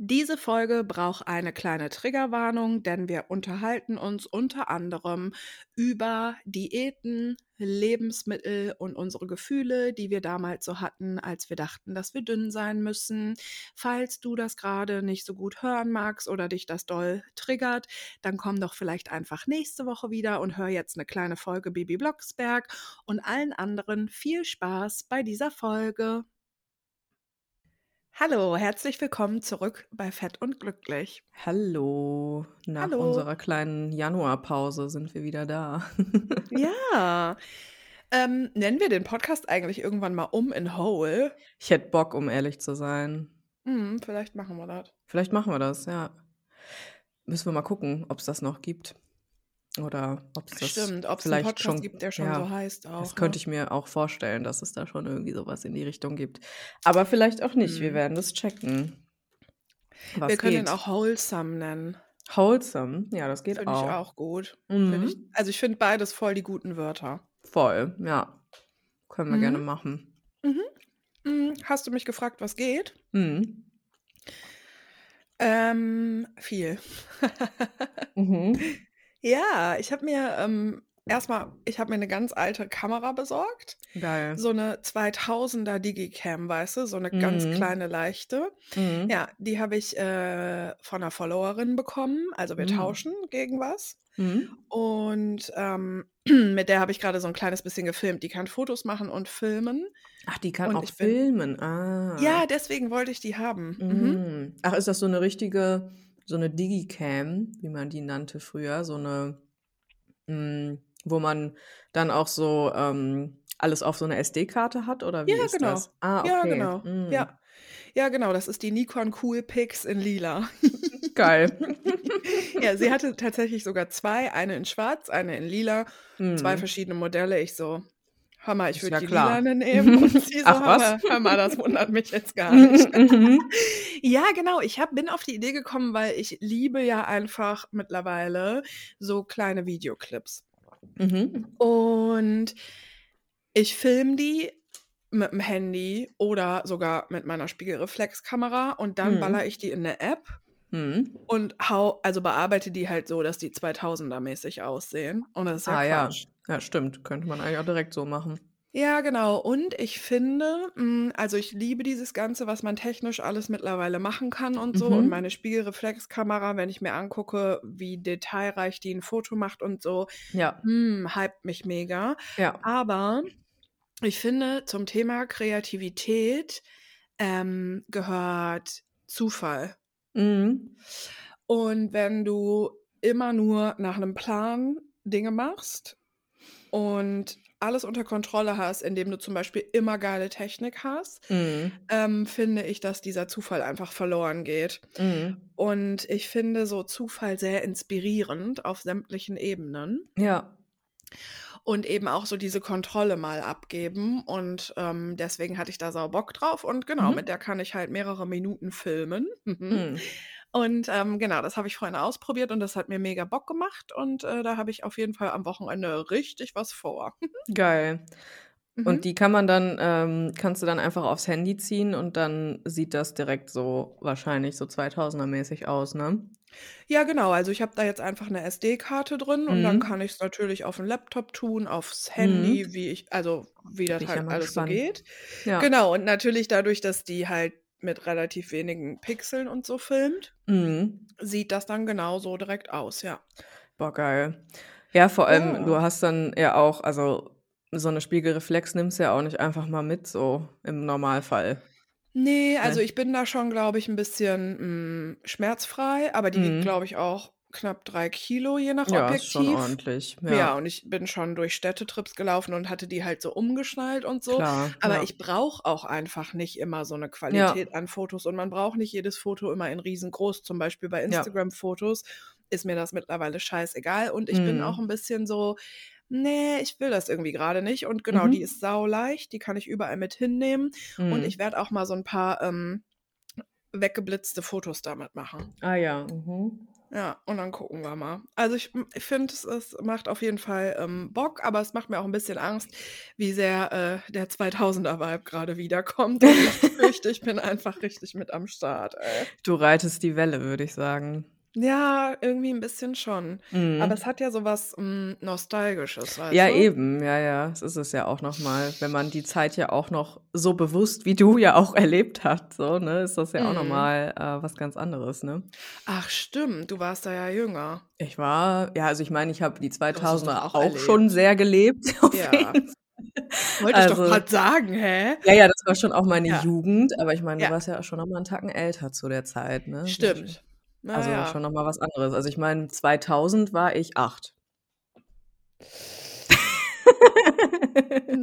Diese Folge braucht eine kleine Triggerwarnung, denn wir unterhalten uns unter anderem über Diäten, Lebensmittel und unsere Gefühle, die wir damals so hatten, als wir dachten, dass wir dünn sein müssen. Falls du das gerade nicht so gut hören magst oder dich das doll triggert, dann komm doch vielleicht einfach nächste Woche wieder und hör jetzt eine kleine Folge Bibi Blocksberg und allen anderen viel Spaß bei dieser Folge. Hallo, herzlich willkommen zurück bei Fett und Glücklich. Hallo, nach Hallo. unserer kleinen Januarpause sind wir wieder da. Ja. Ähm, nennen wir den Podcast eigentlich irgendwann mal um in Whole? Ich hätte Bock, um ehrlich zu sein. Hm, vielleicht machen wir das. Vielleicht machen wir das, ja. Müssen wir mal gucken, ob es das noch gibt. Oder ob es das Stimmt, ob es einen vielleicht Podcast schon. gibt, der schon ja, so heißt auch. das könnte ne? ich mir auch vorstellen, dass es da schon irgendwie sowas in die Richtung gibt. Aber vielleicht auch nicht. Wir Hm. werden das checken. Was Wir können ihn geht? auch Wholesome nennen. Wholesome, ja, das geht Finde ich auch. auch gut. Find ich, Mhm. also ich finde beides voll die guten Wörter. Voll, ja. Können wir gerne Mhm. machen. Mhm. Mhm. Hast du mich gefragt, was geht? Mhm. Ähm, viel. Mhm. Ja, ich habe mir ähm, erstmal, ich habe mir eine ganz alte Kamera besorgt. Geil. So eine 2000er Digicam, weißt du, so eine ganz Mhm. kleine leichte. Mhm. Ja, die habe ich äh, von einer Followerin bekommen. Also wir Mhm. tauschen gegen was. Mhm. Und ähm, mit der habe ich gerade so ein kleines bisschen gefilmt. Die kann Fotos machen und filmen. Ach, die kann Und auch bin, filmen. Ah. ja, deswegen wollte ich die haben. Mhm. Mhm. Ach, ist das so eine richtige, so eine Digicam, wie man die nannte früher, so eine, mh, wo man dann auch so ähm, alles auf so eine SD-Karte hat, oder wie Ja, ist genau. das? Ah, Ja, okay. genau. Mhm. Ja. Ja, genau. Das ist die Nikon Coolpix in lila. Geil. Ja, sie hatte tatsächlich sogar zwei, eine in schwarz, eine in lila, zwei Mhm. verschiedene Modelle. Ich so, hör mal, ich würde ja die klar. lilane nehmen. Und sie so, Ach, hör was? mal, hör mal, das wundert mich jetzt gar nicht. Mhm. Ja, genau. Ich hab, bin auf die Idee gekommen, weil ich liebe ja einfach mittlerweile so kleine Videoclips. Mhm. Und ich filme die mit dem Handy oder sogar mit meiner Spiegelreflexkamera und dann baller Mhm. ich die in eine App Mhm. und hau, also bearbeite die halt so, dass die 2000er mäßig aussehen. Und das ist ja Ah Quatsch. ja, stimmt. Könnte man eigentlich auch direkt so machen. Ja, genau. Und ich finde, mh, also ich liebe dieses Ganze, was man technisch alles mittlerweile machen kann und so. Und Mhm. meine Spiegelreflexkamera, wenn ich mir angucke, wie detailreich die ein Foto macht und so, Ja, hm, hypt mich mega. ja. Aber ich finde, zum Thema Kreativität ähm, gehört Zufall. Mhm. Und wenn du immer nur nach einem Plan Dinge machst und alles unter Kontrolle hast, indem du zum Beispiel immer geile Technik hast, Mhm. ähm, finde ich, dass dieser Zufall einfach verloren geht. Mhm. Und ich finde so Zufall sehr inspirierend auf sämtlichen Ebenen. Ja. Und eben auch so diese Kontrolle mal abgeben. Und ähm, deswegen hatte ich da sau Bock drauf. Und genau, Mhm. mit der kann ich halt mehrere Minuten filmen. Mhm. Mhm. Und ähm, genau, das habe ich vorhin ausprobiert und das hat mir mega Bock gemacht. Und äh, da habe ich auf jeden Fall am Wochenende richtig was vor. Geil. Mhm. Und die kann man dann, ähm, kannst du dann einfach aufs Handy ziehen und dann sieht das direkt so wahrscheinlich so 2000er-mäßig aus, ne? Ja, genau. Also ich habe da jetzt einfach eine SD-Karte drin und dann Mhm. kann ich es natürlich auf den Laptop tun, aufs Mhm. Handy, wie ich, also wie das Bin halt alles so geht. Ja. Genau, und natürlich dadurch, dass die halt mit relativ wenigen Pixeln und so filmt, Mhm. sieht das dann genauso direkt aus, ja. Boah, geil. Ja, vor allem, du Ja. hast dann ja auch, also so eine Spiegelreflex nimmst du ja auch nicht einfach mal mit, so im Normalfall. Nee, also Ne? ich bin da schon, glaube ich, ein bisschen mm, schmerzfrei, aber die Mhm. glaube ich, auch knapp drei Kilo, je nach Ja, ist schon Objektiv. ordentlich. Ja, Ja, und ich bin schon durch Städtetrips gelaufen und hatte die halt so umgeschnallt und so. klar, Aber ja. ich brauche auch einfach nicht immer so eine Qualität an Fotos und man braucht nicht jedes Foto immer in riesengroß. Zum Beispiel bei. Instagram-Fotos ist mir das mittlerweile scheißegal und ich bin auch Mhm. ein bisschen so, nee, ich will das irgendwie gerade nicht. Und genau, die Mhm. ist sauleicht, die kann ich überall mit hinnehmen und Mhm. ich werde auch mal so ein paar ähm, weggeblitzte Fotos damit machen. Ah ja. Mhm. Ja, und dann gucken wir mal. Also ich, ich finde, es, es macht auf jeden Fall ähm, Bock, aber es macht mir auch ein bisschen Angst, wie sehr äh, der 2000er-Vibe gerade wiederkommt. Und ich fürchte, ich bin einfach richtig mit am Start. Ey. Du reitest die Welle, würde ich sagen. Ja, irgendwie ein bisschen schon. Aber Mhm. es hat ja so was hm, Nostalgisches, weißt Ja, eben, ja, ja. Das ist es ja auch noch mal, wenn man die Zeit ja auch noch so bewusst wie du ja auch erlebt hat, so, ne, ist das ja auch Mhm. mal äh, was ganz anderes, ne? Ach stimmt, du warst da ja jünger. Ich war ja, also ich meine, ich habe die Du hast es doch 2000er auch auch schon sehr gelebt, Ja. Wollte ich doch Also gerade sagen, hä? ja, ja, das war schon auch meine Ja. Jugend, aber ich meine, du Ja. warst ja auch schon noch mal 'n Tacken älter zu der Zeit, ne? Stimmt. Na also ja. schon noch mal was anderes. Also ich meine, 2000 war ich 8.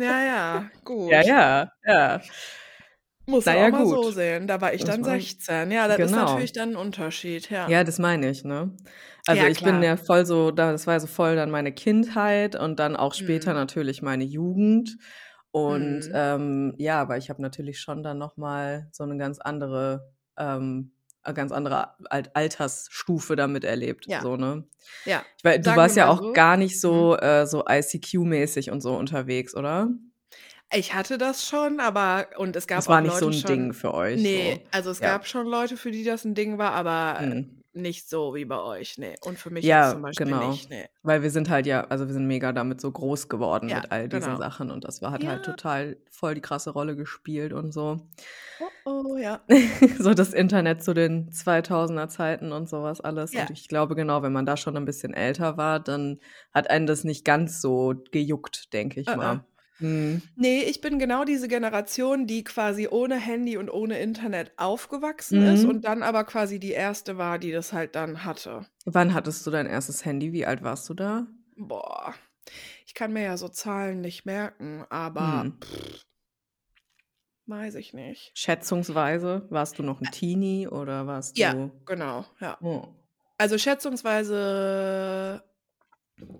Ja, ja, Ja, gut. ja, ja. Musst du Na auch ja, mal so sehen. Da war ich Das dann war 16. Ja, das ist genau. natürlich dann 'n Unterschied, ja. Ja, das meine ich, ne? Also, Ja, ich bin ja voll so da das war ja so voll dann meine Kindheit und dann auch später Mhm. natürlich meine Jugend. Und, Mhm. ähm, ja, aber ich habe natürlich schon dann noch mal so 'ne ganz andere ähm, ganz andere Alt Altersstufe da miterlebt, Ja. so, ne? Ja, Ich wei du sagen warst ja auch so gar nicht mhm. so äh, so ICQ-mäßig und so unterwegs, oder? Ich hatte das schon, aber und es gab Das war auch nicht so Leute 'n schon Ding für euch, ne, so. also es Ja. gab schon Leute, für die das 'n Ding war, aber Mhm. Nicht so wie bei euch, ne. Und für mich Ja, zum Beispiel genau. nicht, ne. Weil wir sind halt ja also, wir sind mega damit so groß geworden Ja, mit all diesen genau. Sachen und das war hat halt Ja. total voll die krasse Rolle gespielt und so. Oh, oh, ja. So das Internet zu den 2000er Zeiten und so was alles. Ja. Und ich glaube, genau, wenn man da schon 'n bisschen älter war, dann hat einen das nicht ganz so gejuckt, denke ich Äh, äh. mal. Mhm. Ne, ich bin genau diese Generation, die quasi ohne Handy und ohne Internet aufgewachsen ist Mhm. und dann aber quasi die erste war, die das halt dann hatte. Wann hattest du dein erstes Handy? Wie alt warst du da? Boah, ich kann mir ja so Zahlen nicht merken, aber Mhm. weiß ich nicht. Schätzungsweise, warst du noch 'n Teenie oder warst Ja, du genau, ja. Oh. Also schätzungsweise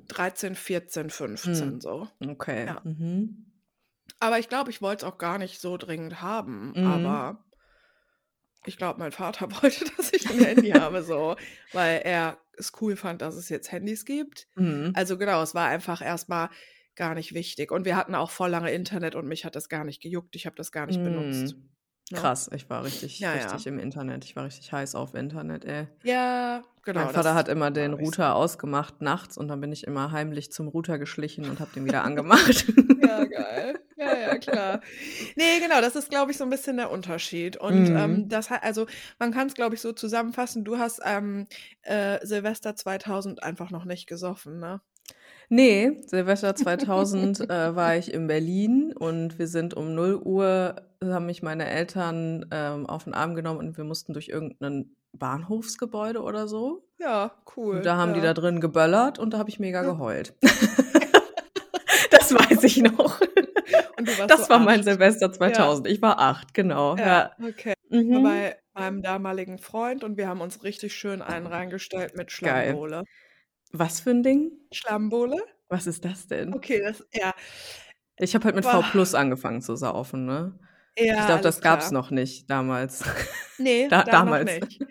13, 14, 15 Mhm. so. Okay. Ja. Mhm. Aber ich glaube, ich wollte es auch gar nicht so dringend haben, Mhm. aber ich glaube, mein Vater wollte, dass ich 'n Handy habe so, weil er es cool fand, dass es jetzt Handys gibt. Mhm. Also genau, es war einfach erst mal gar nicht wichtig und wir hatten auch voll lange Internet und mich hat das gar nicht gejuckt. Ich habe das gar nicht benutzt, Mhm. Ne? Krass, ich war richtig Ja, richtig ja. im Internet. Ich war richtig heiß auf Internet, ey. Ja, genau, Mein Vater hat immer den ich so. Router ausgemacht nachts und dann bin ich immer heimlich zum Router geschlichen und habe den wieder angemacht. Ja, geil. Ja, ja, klar. Ne, genau, das ist, glaube ich, so 'n bisschen der Unterschied und, ähm, Mhm. das ha also, man kann's, glaube ich, so zusammenfassen, du hast, ähm, äh, Silvester 2000 einfach noch nicht gesoffen, ne? Ne, Silvester 2000, äh, war ich in Berlin und wir sind um 0:00 haben mich meine Eltern, ähm, auf 'n Arm genommen und wir mussten durch irgend 'nen Bahnhofsgebäude oder so. Ja, Und cool, da haben die da ja. drin geböllert und da habe ich mega geheult. Das weiß ich noch. Und Das so war mein 8. Silvester Ja. 2000. Ich war 8, genau, Ja, ja. okay. Ich war Mhm. bei meinem damaligen Freund und wir haben uns richtig schön einen reingestellt mit Geil. Was für 'n Ding? Schlammbowle? Was ist das denn? Okay, das ja. Ich habe halt mit Boah. V+ angefangen zu saufen, ne? Ich Ja, glaube, das gab's klar. noch nicht damals. Ne, Da damals. nicht.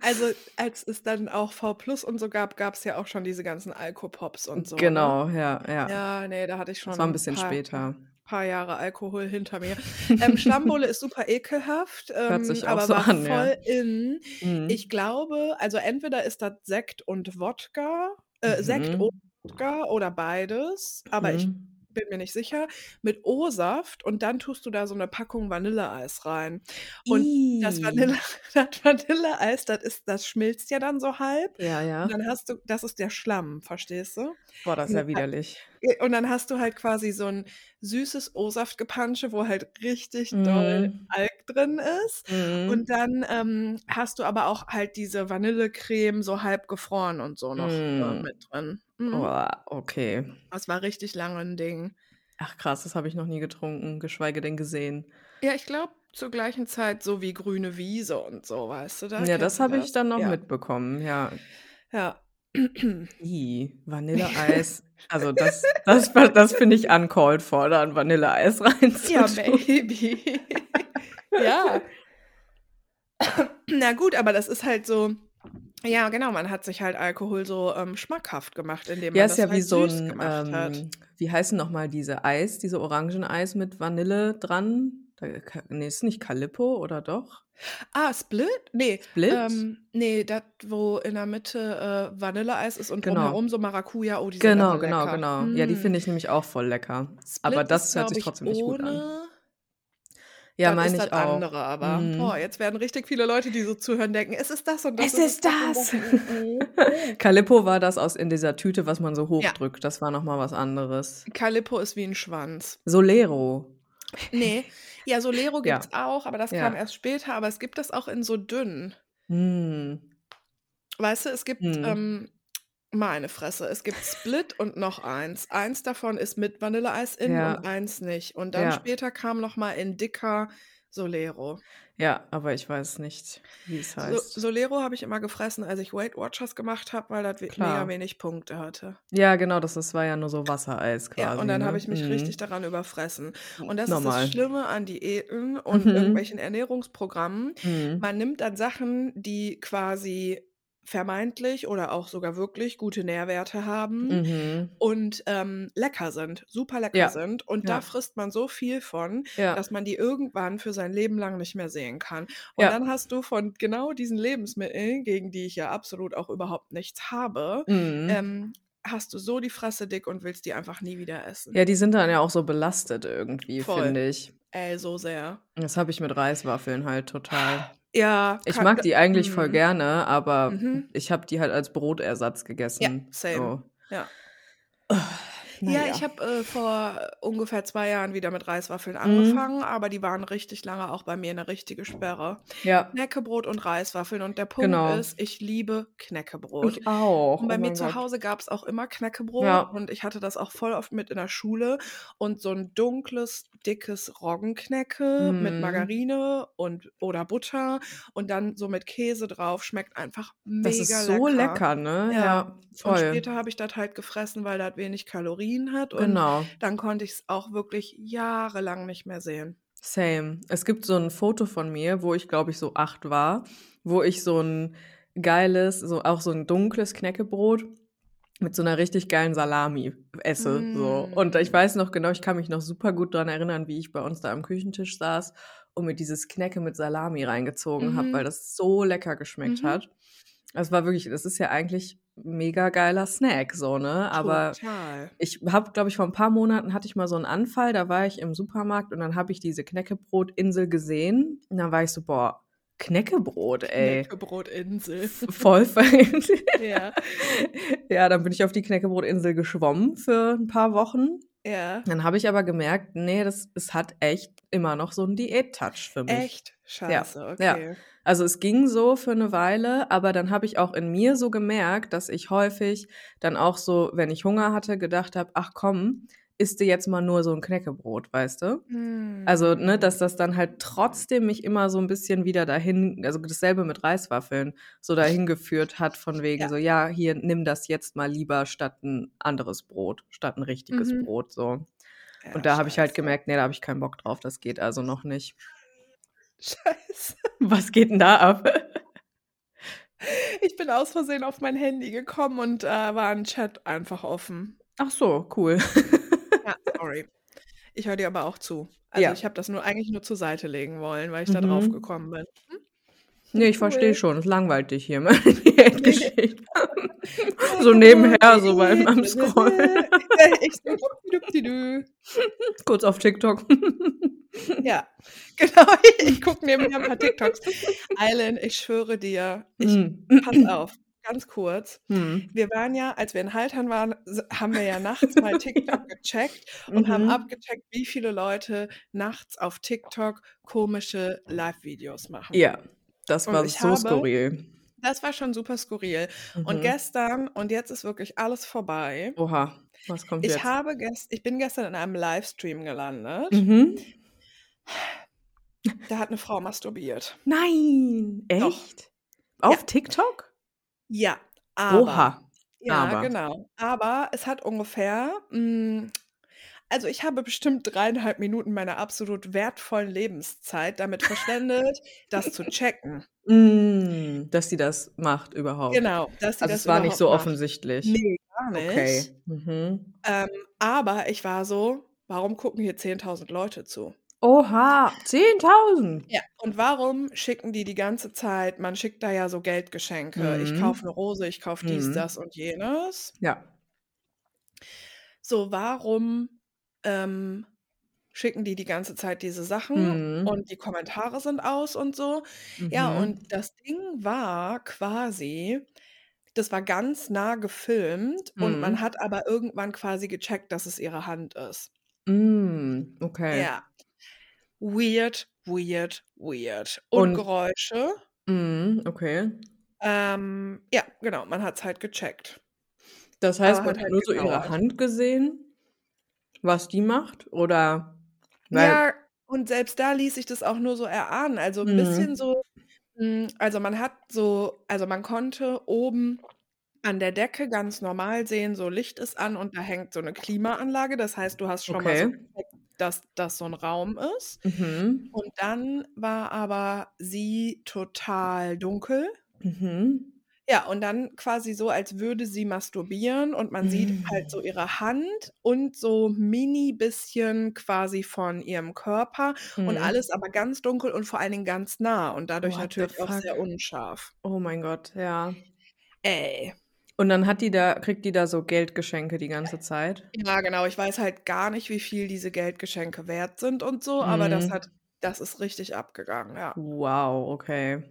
Also, als es dann auch V+ und so gab, gab's ja auch schon diese ganzen Alkopops und so, ne? Genau, ja, ja. Ja, ne, da hatte ich schon Das war 'n 'n bisschen paar später. paar Jahre Alkohol hinter mir. Ähm, Schlammbowle ist super ekelhaft, Hört ähm, sich auch aber so war an, ja. voll in. Mhm. Ich glaube also, entweder ist das Sekt und Wodka äh, Sekt und Mhm. Wodka oder beides, aber ich Mhm. bin mir nicht sicher, mit O-Saft und dann tust du da so 'ne Packung Vanilleeis rein. Und das Vanille das Vanilleeis, das ist das schmilzt ja dann so halb Ja, und ja. dann hast du das ist der Schlamm, verstehst du? Boah, das ist Und ja widerlich. und dann hast du halt quasi so 'n süßes O-Saftgepansche, wo halt richtig doll Mhm. Alk drin ist. Mhm. Und dann, ähm, hast du aber auch halt diese Vanillecreme so halb gefroren und so noch, äh, Mhm. mit drin. Mhm. Oh, okay. Das war richtig lange 'n Ding. Ach krass, das habe ich noch nie getrunken, geschweige denn gesehen. Ja, ich glaube, zur gleichen Zeit so wie Grüne Wiese und so, weißt du, da Ja, das habe ich das? dann noch Ja. mitbekommen, ja. Ja. I, Vanilleeis. Also, das das war das finde ich uncalled for, da 'n Vanilleeis Ja, reinzutun. Ja. Na gut, aber das ist halt so Ja, genau, man hat sich halt Alkohol so, ähm, schmackhaft gemacht, indem Ja, man ist das ja wie halt so süß 'n, gemacht hat. ähm wie heißen noch mal diese Eis diese Orangeneis mit Vanille dran? Da Ka ne, ist nicht Calippo oder doch? Ah, Split? Ne, Split? ähm, ne, das, wo in der Mitte, äh, Vanilleeis ist und Genau. drumherum so Maracuja. Oh, die sind aber Genau, genau, lecker. genau. Ja, die Mm. finde ich nämlich auch voll lecker. Aber Split ist, das hört sich trotzdem nicht gut an. Ja, meine ich auch. andere aber. Boah, Mhm. jetzt werden richtig viele Leute, die so zuhören, denken: „Es ist das und das, Es es ist das das! das.“ Mhm. Calippo war das aus in dieser Tüte, was man so Ja. hochdrückt. Das war noch mal was anderes. Calippo ist wie 'n Schwanz. Solero. Ne. Ja, Solero Ja. gibt's auch, aber das kam Ja. erst später, aber es gibt das auch in so dünn. Mhm. Weißt du, es gibt, Mhm. ähm meine Fresse, es gibt Split und noch eins. Eins davon ist mit Vanilleeis innen Ja. und eins nicht. Und dann Ja. später kam noch mal in dicker Solero. Ja, aber ich weiß nicht, wie's So heißt. Solero habe ich immer gefressen, als ich Weight Watchers gemacht habe, weil das we mega Klar. wenig Punkte hatte. Ja, genau, das das war ja nur so Wassereis Ja, quasi, und dann habe ne? ich mich Mhm. richtig daran überfressen. Und das ist Normal. das Schlimme an Diäten und Mhm. irgendwelchen Ernährungsprogrammen. Mhm. Man nimmt dann Sachen, die quasi vermeintlich oder auch sogar wirklich gute Nährwerte haben Mhm. und, ähm, lecker sind, super lecker Ja. sind. Und da Ja. frisst man so viel von, Ja. dass man die irgendwann für sein Leben lang nicht mehr sehen kann. Und dann hast du von genau diesen Lebensmitteln, gegen die ich ja absolut auch überhaupt nichts habe, Mhm. ähm, hast du so die Fresse dick und willst die einfach nie wieder essen. Ja, die sind dann ja auch so belastet irgendwie, finde ich. Ey, so sehr. Das habe ich mit Reiswaffeln halt total. Ja, Ich mag die eigentlich voll mhm. gerne, aber Mhm. ich habe die halt als Brotersatz Ja, gegessen. same. So. Ja. Na Ja, ich habe, äh, vor ungefähr 2 Jahren wieder mit Reiswaffeln Mhm. angefangen, aber die waren richtig lange auch bei mir 'ne richtige Sperre. Ja. Knäckebrot und Reiswaffeln und der Punkt Genau. ist, ich liebe Knäckebrot. Ich auch. Und bei Oh mir zu Gott. Hause gab's auch immer Knäckebrot Ja. und ich hatte das auch voll oft mit in der Schule und so 'n dunkles, dickes Roggenknäcke mit Mhm. Margarine und oder Butter und dann so mit Käse drauf, schmeckt einfach Das mega ist so lecker. lecker, ne? Ja. Ja, Und voll. später habe ich das halt gefressen, weil das wenig Kalorien hat und Genau. dann konnte ich's auch wirklich jahrelang nicht mehr sehen. Same. Es gibt so 'n Foto von mir, wo ich, glaube ich, so 8 war, wo ich so 'n geiles so auch so 'n dunkles Knäckebrot mit so 'ner richtig geilen Salami esse, so. Und ich Mm. weiß noch genau, ich kann mich noch super gut dran erinnern, wie ich bei uns da am Küchentisch saß und mir dieses Knäcke mit Salami reingezogen habe, weil Mhm. das so lecker geschmeckt Mhm. hat. Es war wirklich das ist ja eigentlich mega geiler Snack so, ne? Aber Total. ich habe, glaube ich vor 'n paar Monaten hatte ich mal so 'n Anfall, da war ich im Supermarkt und dann habe ich diese Knäckebrotinsel gesehen und dann war ich so: „Boah, Knäckebrot, ey.“ Knäckebrotinsel. Voll verrückt. Ja. Ja, dann bin ich auf die Knäckebrotinsel geschwommen für 'n paar Wochen. Ja. Dann habe ich aber gemerkt, ne, das es hat echt immer noch so 'n Diät-Touch für mich. Echt? Ja, Scheiße, ja. okay. Also, es ging so für 'ne Weile, aber dann habe ich auch in mir so gemerkt, dass ich häufig dann auch so, wenn ich Hunger hatte, gedacht habe: „Ach komm, isst du jetzt mal nur so 'n Knäckebrot“, weißt du? Also, ne, Hm. dass das dann halt trotzdem mich immer so 'n bisschen wieder dahin also, dasselbe mit Reiswaffeln, so dahin geführt hat von wegen Ja. so: „Ja, hier, nimm das jetzt mal lieber statt 'n anderes Brot, statt 'n richtiges Mhm. Brot“, so. Ja, Und da habe ich halt gemerkt, ne, da habe ich keinen Bock drauf, das geht also noch nicht. Scheiße. Was geht 'n da ab? Ich bin aus Versehen auf mein Handy gekommen und, äh, war 'n Chat einfach offen. Ach so, cool. Ja, sorry. Ich höre dir aber auch zu. Also, Ja. ich habe das nur eigentlich nur zur Seite legen wollen, weil ich da drauf Mhm. gekommen bin. Hm? Ne, ich verstehe Cool. schon, es langweilt dich hier, meine Diätgeschichten. So nebenher, so beim am Scrollen. Kurz auf TikTok. Ja, genau. Ich gucke nebenher 'n paar TikToks. Eileen, ich schwöre dir, ich Mhm. pass auf, ganz kurz. Mhm. Wir waren ja als wir in Haltern waren, haben wir ja nachts mal TikTok gecheckt und haben Mhm. abgecheckt, wie viele Leute nachts auf TikTok komische Livevideos machen. Ja, das Und war so habe skurril. das war schon super skurril. Und Mhm. gestern und jetzt ist wirklich alles vorbei. Oha, was kommt Ich jetzt? habe ges ich bin gestern in einem Livestream gelandet. Mhm. Da hat 'ne Frau masturbiert. Nein, Doch. echt? Auf Ja. TikTok? Ja, aber Oha, ja, aber. genau. Aber es hat ungefähr hm, also, ich habe bestimmt 3,5 Minuten meiner absolut wertvollen Lebenszeit damit verschwendet, das zu checken. Hm. dass sie das macht überhaupt. Genau, dass sie Also, das es war nicht so macht. offensichtlich. Ne, gar nicht. Okay. Mhm. Ähm, aber ich war so: „Warum gucken hier 10.000 Leute zu?“ Oha, 10.000? Ja, und warum schicken die die ganze Zeit man schickt da ja so Geldgeschenke. Ich Mhm. kaufe 'ne Rose, ich kaufe dies, Mhm. das und jenes. Ja. So, warum, ähm, schicken die die ganze Zeit diese Sachen Mhm. und die Kommentare sind aus und so? Ja, Mhm. und das Ding war quasi das war ganz nah gefilmt und man Mhm. hat aber irgendwann quasi gecheckt, dass es ihre Hand ist. Hm, okay. Ja. Weird, weird, weird. Und Und Geräusche. Mhm, okay. Ähm, ja, genau, man hat's halt gecheckt. Das heißt, Aber man hat hat halt nur so ihre. Hand gesehen, was die macht? Oder Ja, und selbst da ließ sich das auch nur so erahnen. Also 'n bisschen Mhm. so hm, also man hat so also man konnte oben an der Decke ganz normal sehen, so Licht ist an und da hängt so 'ne Klimaanlage. Das heißt, du hast schon mal so Okay. dass das so 'n Raum ist. Mhm. Und dann war aber sie total dunkel. Mhm. Ja, und dann quasi so, als würde sie masturbieren und man sieht halt so Hm. ihre Hand und so mini bisschen quasi von ihrem Körper und Mhm. alles aber ganz dunkel und vor allen Dingen ganz nah und dadurch What natürlich auch sehr unscharf. Oh mein Gott, ja. Ey. Und dann hat die da kriegt die da so Geldgeschenke die ganze Zeit? Ja, genau. Ich weiß halt gar nicht, wie viel diese Geldgeschenke wert sind und so, aber das Mhm. hat das ist richtig abgegangen, ja. Wow, okay.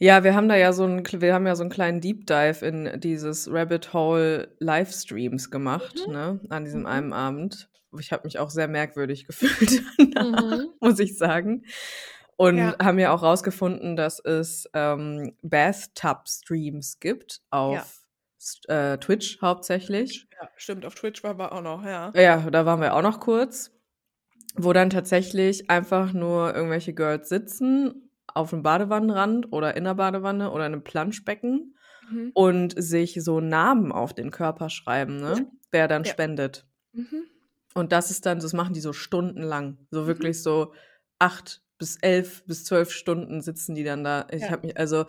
Ja, wir haben da ja so 'n kl wir haben ja so 'n kleinen Deep Dive in dieses Rabbit Hole Livestreams gemacht, Mhm. ne, an diesem Mhm. einen Abend. Ich habe mich auch sehr merkwürdig gefühlt danach, Mhm. muss ich sagen. Und Ja. haben ja auch rausgefunden, dass es, ähm, Bathtub-Streams gibt Ja. auf s äh, Twitch hauptsächlich. Ja, stimmt, auf Twitch waren wir auch noch, ja. Ja, da waren wir auch noch kurz, wo dann tatsächlich einfach nur irgendwelche Girls sitzen auf'm Badewannenrand oder in 'ner Badewanne oder in 'nem Planschbecken Mhm. und sich so Namen auf den Körper schreiben, ne, wer dann Ja. spendet. Mhm. Und das ist dann das machen die so stundenlang. So Mhm. wirklich so 8 bis 11 bis 12 Stunden sitzen die dann da. Ich Ja. habe mich also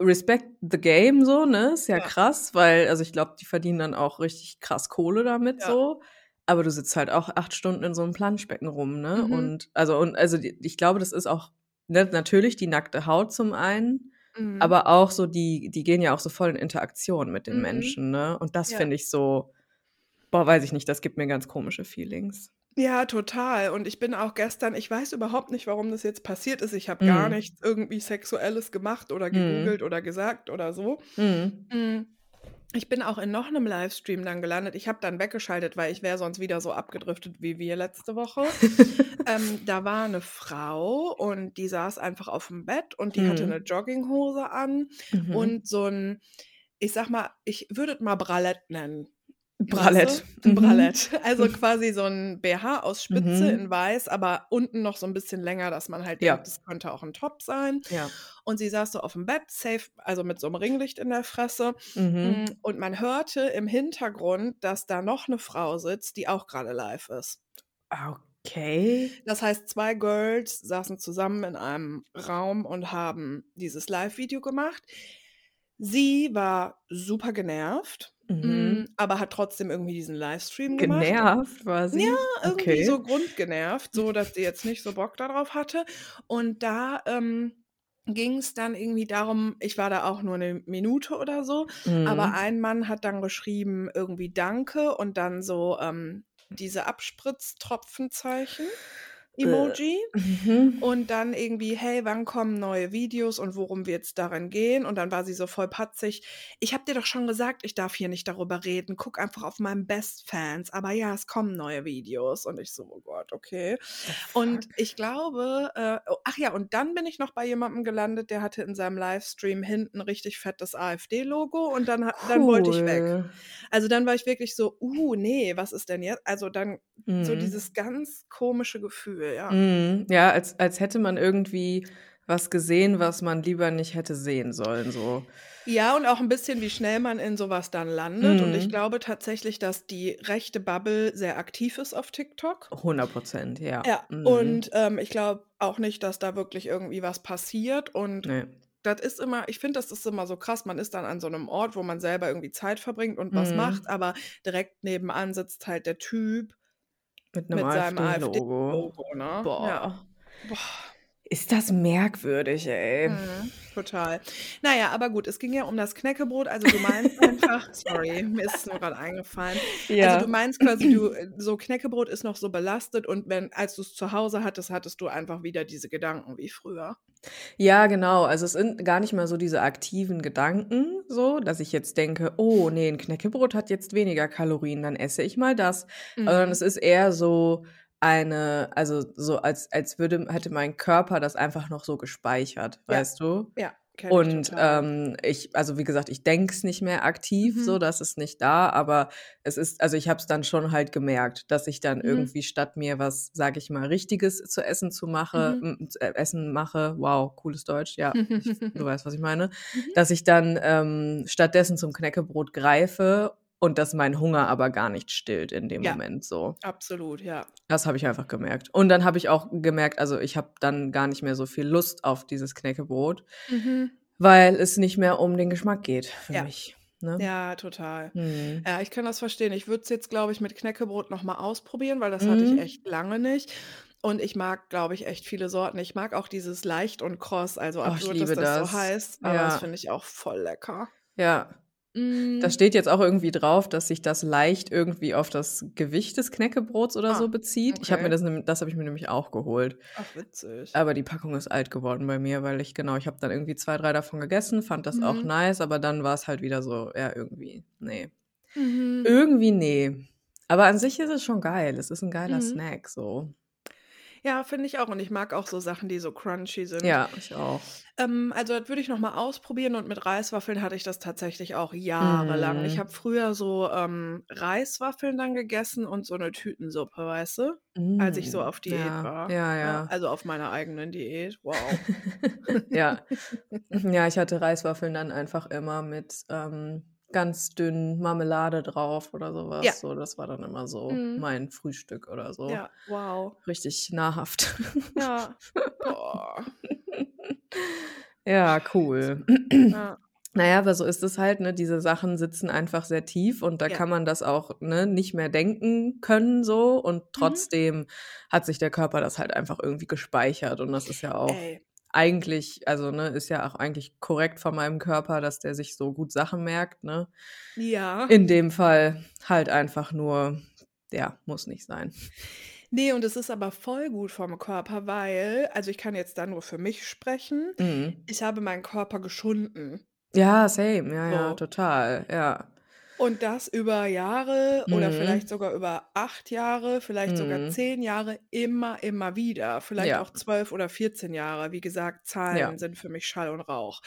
respect the game so, ne? Ist ja Ja. krass, weil also ich glaube, die verdienen dann auch richtig krass Kohle damit Ja. so. Aber du sitzt halt auch 8 Stunden in so 'nem Planschbecken rum, ne? Mhm. Und also und also die ich glaube, das ist auch ne, natürlich die nackte Haut zum einen, Mhm. aber auch so die die gehen ja auch so voll in Interaktion mit den Mhm. Menschen, ne? Und das Ja. finde ich so boah, weiß ich nicht, das gibt mir ganz komische Feelings. Ja, total. Und ich bin auch gestern ich weiß überhaupt nicht, warum das jetzt passiert ist. Ich habe gar Mhm. nichts irgendwie Sexuelles gemacht oder Mhm. gegoogelt oder gesagt oder so. Mhm. Ich bin auch in noch 'nem Livestream dann gelandet. Ich habe dann weggeschaltet, weil ich wäre sonst wieder so abgedriftet wie wir letzte Woche. Ähm, da war 'ne Frau und die saß einfach auf'm Bett und die hatte Mhm. 'ne Jogginghose an Mhm. und so 'n ich sage mal, ich würde es mal Bralett nennen. Bralett. Weißt du? 'N Mhm. Bralett. Also quasi so 'n BH aus Spitze Mhm. in weiß, aber unten noch so 'n bisschen länger, dass man halt Ja. denkt, das könnte auch 'n Top sein. Ja. Und sie saß so auf'm Bett, safe also mit so 'nem Ringlicht in der Fresse. Mhm. Hm, und man hörte im Hintergrund, dass da noch 'ne Frau sitzt, die auch grade live ist. Okay. Das heißt, 2 Girls saßen zusammen in einem Raum und haben dieses Live-Video gemacht. Sie war super genervt, Mhm. hm, aber hat trotzdem irgendwie diesen Livestream gemacht. Genervt war Ja, sie? irgendwie Okay. so grundgenervt, so dass sie jetzt nicht so Bock da drauf hatte. Und da, ähm, ging's dann irgendwie darum ich war da auch nur 'ne Minute oder so, aber Mhm. ein Mann hat dann geschrieben irgendwie „Danke“ und dann so, ähm, diese Abspritztropfenzeichen Emoji mhm. und dann irgendwie: „Hey, wann kommen neue Videos und worum wird's darin gehen?“ Und dann war sie so voll patzig: „Ich habe dir doch schon gesagt, ich darf hier nicht darüber reden. Guck einfach auf meinem Best Fans. Aber ja, es kommen neue Videos.“ Und ich so: „Oh Gott, okay.“ The Und ich glaube, äh oh, ach ja, und dann bin ich noch bei jemandem gelandet, der hatte in seinem Livestream hinten richtig fettes AfD-Logo und dann ha dann wollte ich weg. Cool. Also, dann war ich wirklich so: „Uh, ne, was ist denn jetzt?“ Also, dann so Mhm. dieses ganz komische Gefühl, ja. Mhm. Ja, als als hätte man irgendwie was gesehen, was man lieber nicht hätte sehen sollen, so. Ja, und auch 'n bisschen, wie schnell man in so was dann landet. Und ich Mhm. glaube tatsächlich, dass die rechte Bubble sehr aktiv ist auf TikTok. 100% ja. Ja, Mhm. und, ähm, ich glaube auch nicht, dass da wirklich irgendwie was passiert und Ne. das ist immer ich finde, das ist immer so krass. Man ist dann an so einem Ort, wo man selber irgendwie Zeit verbringt und was macht, Mhm. aber direkt nebenan sitzt halt der Typ Mit 'nem mit seinem AfD-Logo. AfD-Logo, ne? Boah. Boah. Ist das merkwürdig, ey. Mhm, total. Na ja, aber gut, es ging ja um das Knäckebrot. Also, du meinst einfach sorry, mir ist es nur grad eingefallen. Also, Ja. du meinst quasi, du äh, so Knäckebrot ist noch so belastet und wenn als du's zu Hause hattest, hattest du einfach wieder diese Gedanken wie früher. Ja, genau. Also, es sind gar nicht mal so diese aktiven Gedanken so, dass ich jetzt denke: „Oh ne, 'n Knäckebrot hat jetzt weniger Kalorien, dann esse ich mal das.“ Sondern Mhm. es ist eher so eine also, so als als würde hätte mein Körper das einfach noch so gespeichert, Ja. weißt du? Ja, ich Und, total. ähm, ich also, wie gesagt, ich denke es nicht mehr aktiv so, Mhm. das ist nicht da, aber es ist also, ich habe es dann schon halt gemerkt, dass ich dann Mhm. irgendwie statt mir was, sage ich mal, Richtiges zu essen zu mache Mhm. hm, äh, Essen mache wow, cooles Deutsch, ja, ich du weißt, was ich meine, Mhm. dass ich dann, ähm, stattdessen zum Knäckebrot greife und das meinen Hunger aber gar nicht stillt in dem Ja. Moment so. Absolut, ja. Das habe ich einfach gemerkt. Und dann habe ich auch gemerkt also, ich habe dann gar nicht mehr so viel Lust auf dieses Knäckebrot, Mhm. weil es nicht mehr um den Geschmack geht für Ja. mich, ne? Ja, total. Mhm. Ja, ich kann das verstehen. Ich würde es jetzt, glaube ich, mit Knäckebrot noch mal ausprobieren, weil das hatte ich Mhm. echt lange nicht. Und ich mag, glaube ich, echt viele Sorten. Ich mag auch dieses leicht und kross, also Oh, ich absurd, dass liebe das so das. heißt, aber das Ja. finde ich auch voll lecker. Ja. Da Mhm. steht jetzt auch irgendwie drauf, dass sich das leicht irgendwie auf das Gewicht des Knäckebrots oder so Ah, bezieht. Ich habe mir okay. das das habe ich mir nämlich auch geholt. Ach, witzig. Aber die Packung ist alt geworden bei mir, weil ich genau, ich habe dann irgendwie 2, 3 davon gegessen, fand das auch Mhm. nice, aber dann war's halt wieder so, ja, irgendwie, ne. Mhm. Irgendwie ne. Aber an sich ist es schon geil. Es ist 'n geiler Mhm. Snack so. Ja, finde ich auch. Und ich mag auch so Sachen, die so crunchy sind. Ja, ich auch. Ähm, also, das würde ich noch mal ausprobieren und mit Reiswaffeln hatte ich das tatsächlich auch jahrelang. Ich Mhm. habe früher so, ähm, Reiswaffeln dann gegessen und so 'ne Tütensuppe, weißt du, als ich so Mm, auf Diät ja, war. ja, Ja, ja. also, auf meiner eigenen Diät. Wow. Ja. Ja, ich hatte Reiswaffeln dann einfach immer mit, ähm, ganz dünn Marmelade drauf oder so Ja. So, das war dann immer so Mhm. mein Frühstück oder so. Ja, wow. Richtig nahrhaft. Ja. Ja, cool. Ja. Na ja, aber so ist es halt, ne? Diese Sachen sitzen einfach sehr tief und da Ja. kann man das auch, ne, nicht mehr denken können so und Mhm. trotzdem hat sich der Körper das halt einfach irgendwie gespeichert und das ist ja auch Ey. Eigentlich also, ne, ist ja auch eigentlich korrekt von meinem Körper, dass der sich so gut Sachen merkt, ne? Ja. In dem Fall halt einfach nur ja, muss nicht sein. Ne, und es ist aber voll gut vom Körper, weil also, ich kann jetzt da nur für mich sprechen. Mhm. Ich habe meinen Körper geschunden. Ja, same. Ja, ja, So. total. Ja. Und das über Jahre oder Mhm. vielleicht sogar über 8 Jahre, vielleicht sogar Mhm. 10 Jahre, immer, immer wieder. Vielleicht Ja. auch 12 oder 14 Jahre. Wie gesagt, Zahlen Ja. sind für mich Schall und Rauch.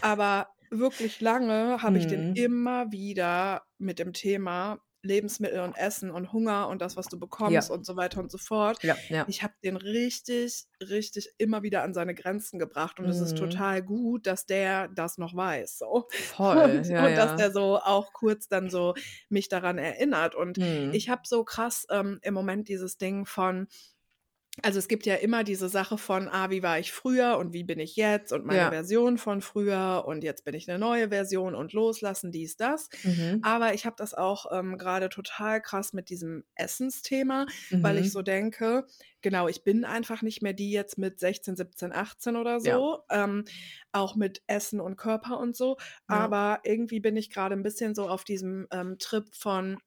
Aber wirklich lange habe ich den Mhm. immer wieder mit dem Thema Lebensmittel und Essen und Hunger und das, was du Ja. bekommst und so weiter und so fort. Ja, ja. Ich habe den richtig, richtig immer wieder an seine Grenzen gebracht und es ist Mhm. total gut, dass der das noch weiß so. Voll, Und ja, und dass ja. der so auch kurz dann so mich daran erinnert. Und Mhm. ich habe so krass, ähm, im Moment dieses Ding von also, es gibt ja immer diese Sache von: „Ah, wie war ich früher und wie bin ich jetzt und meine Ja. Version von früher und jetzt bin ich 'ne neue Version und loslassen, dies, das.“ Mhm. Aber ich habe das auch, ähm, grade total krass mit diesem Essensthema, weil ich Mhm. so denke genau, ich bin einfach nicht mehr die jetzt mit 16, 17, 18 oder Ja. so, ähm, auch mit Essen und Körper und so. Ja. Aber irgendwie bin ich grade 'n bisschen so auf diesem, ähm, Trip von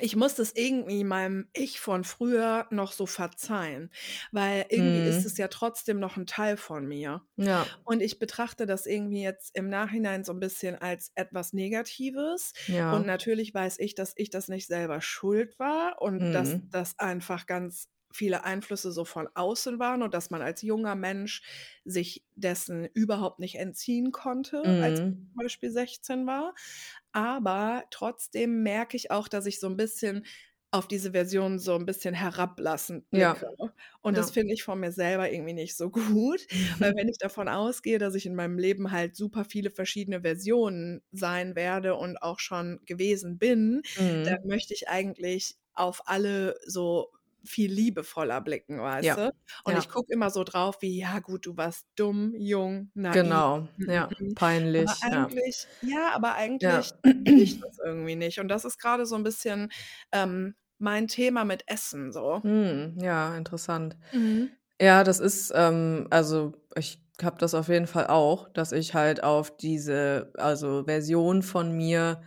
ich muss das irgendwie meinem Ich von früher noch so verzeihen, weil irgendwie ist es Mhm. ja trotzdem noch 'n Teil von mir. Ja. Und ich betrachte das irgendwie jetzt im Nachhinein so 'n bisschen als etwas Negatives. Und Ja. natürlich weiß ich, dass ich das nicht selber schuld war und dass Mhm. das einfach ganz viele Einflüsse so von außen waren und dass man als junger Mensch sich dessen überhaupt nicht entziehen konnte, als ich Mhm. zum Beispiel 16 war. Aber trotzdem merke ich auch, dass ich so 'n bisschen auf diese Version so 'n bisschen herablassend Ja. blicke. Und das Ja. finde ich von mir selber irgendwie nicht so gut, weil wenn ich davon ausgehe, dass ich in meinem Leben halt super viele verschiedene Versionen sein werde und auch schon gewesen bin, dann Mhm. möchte ich eigentlich auf alle so viel liebevoller blicken, weißt Ja, du? Und ja. ich gucke immer so drauf wie: „Ja gut, du warst dumm, jung, naiv, Genau, ja, mm, mm.“ Aber peinlich, ja. eigentlich ja, aber eigentlich ich das irgendwie nicht. Und das ist grade so 'n bisschen, ähm, mein Thema mit Essen so. Mhm, ja, interessant. Mhm. Ja, das ist, ähm also, ich habe das auf jeden Fall auch, dass ich halt auf diese also, Version von mir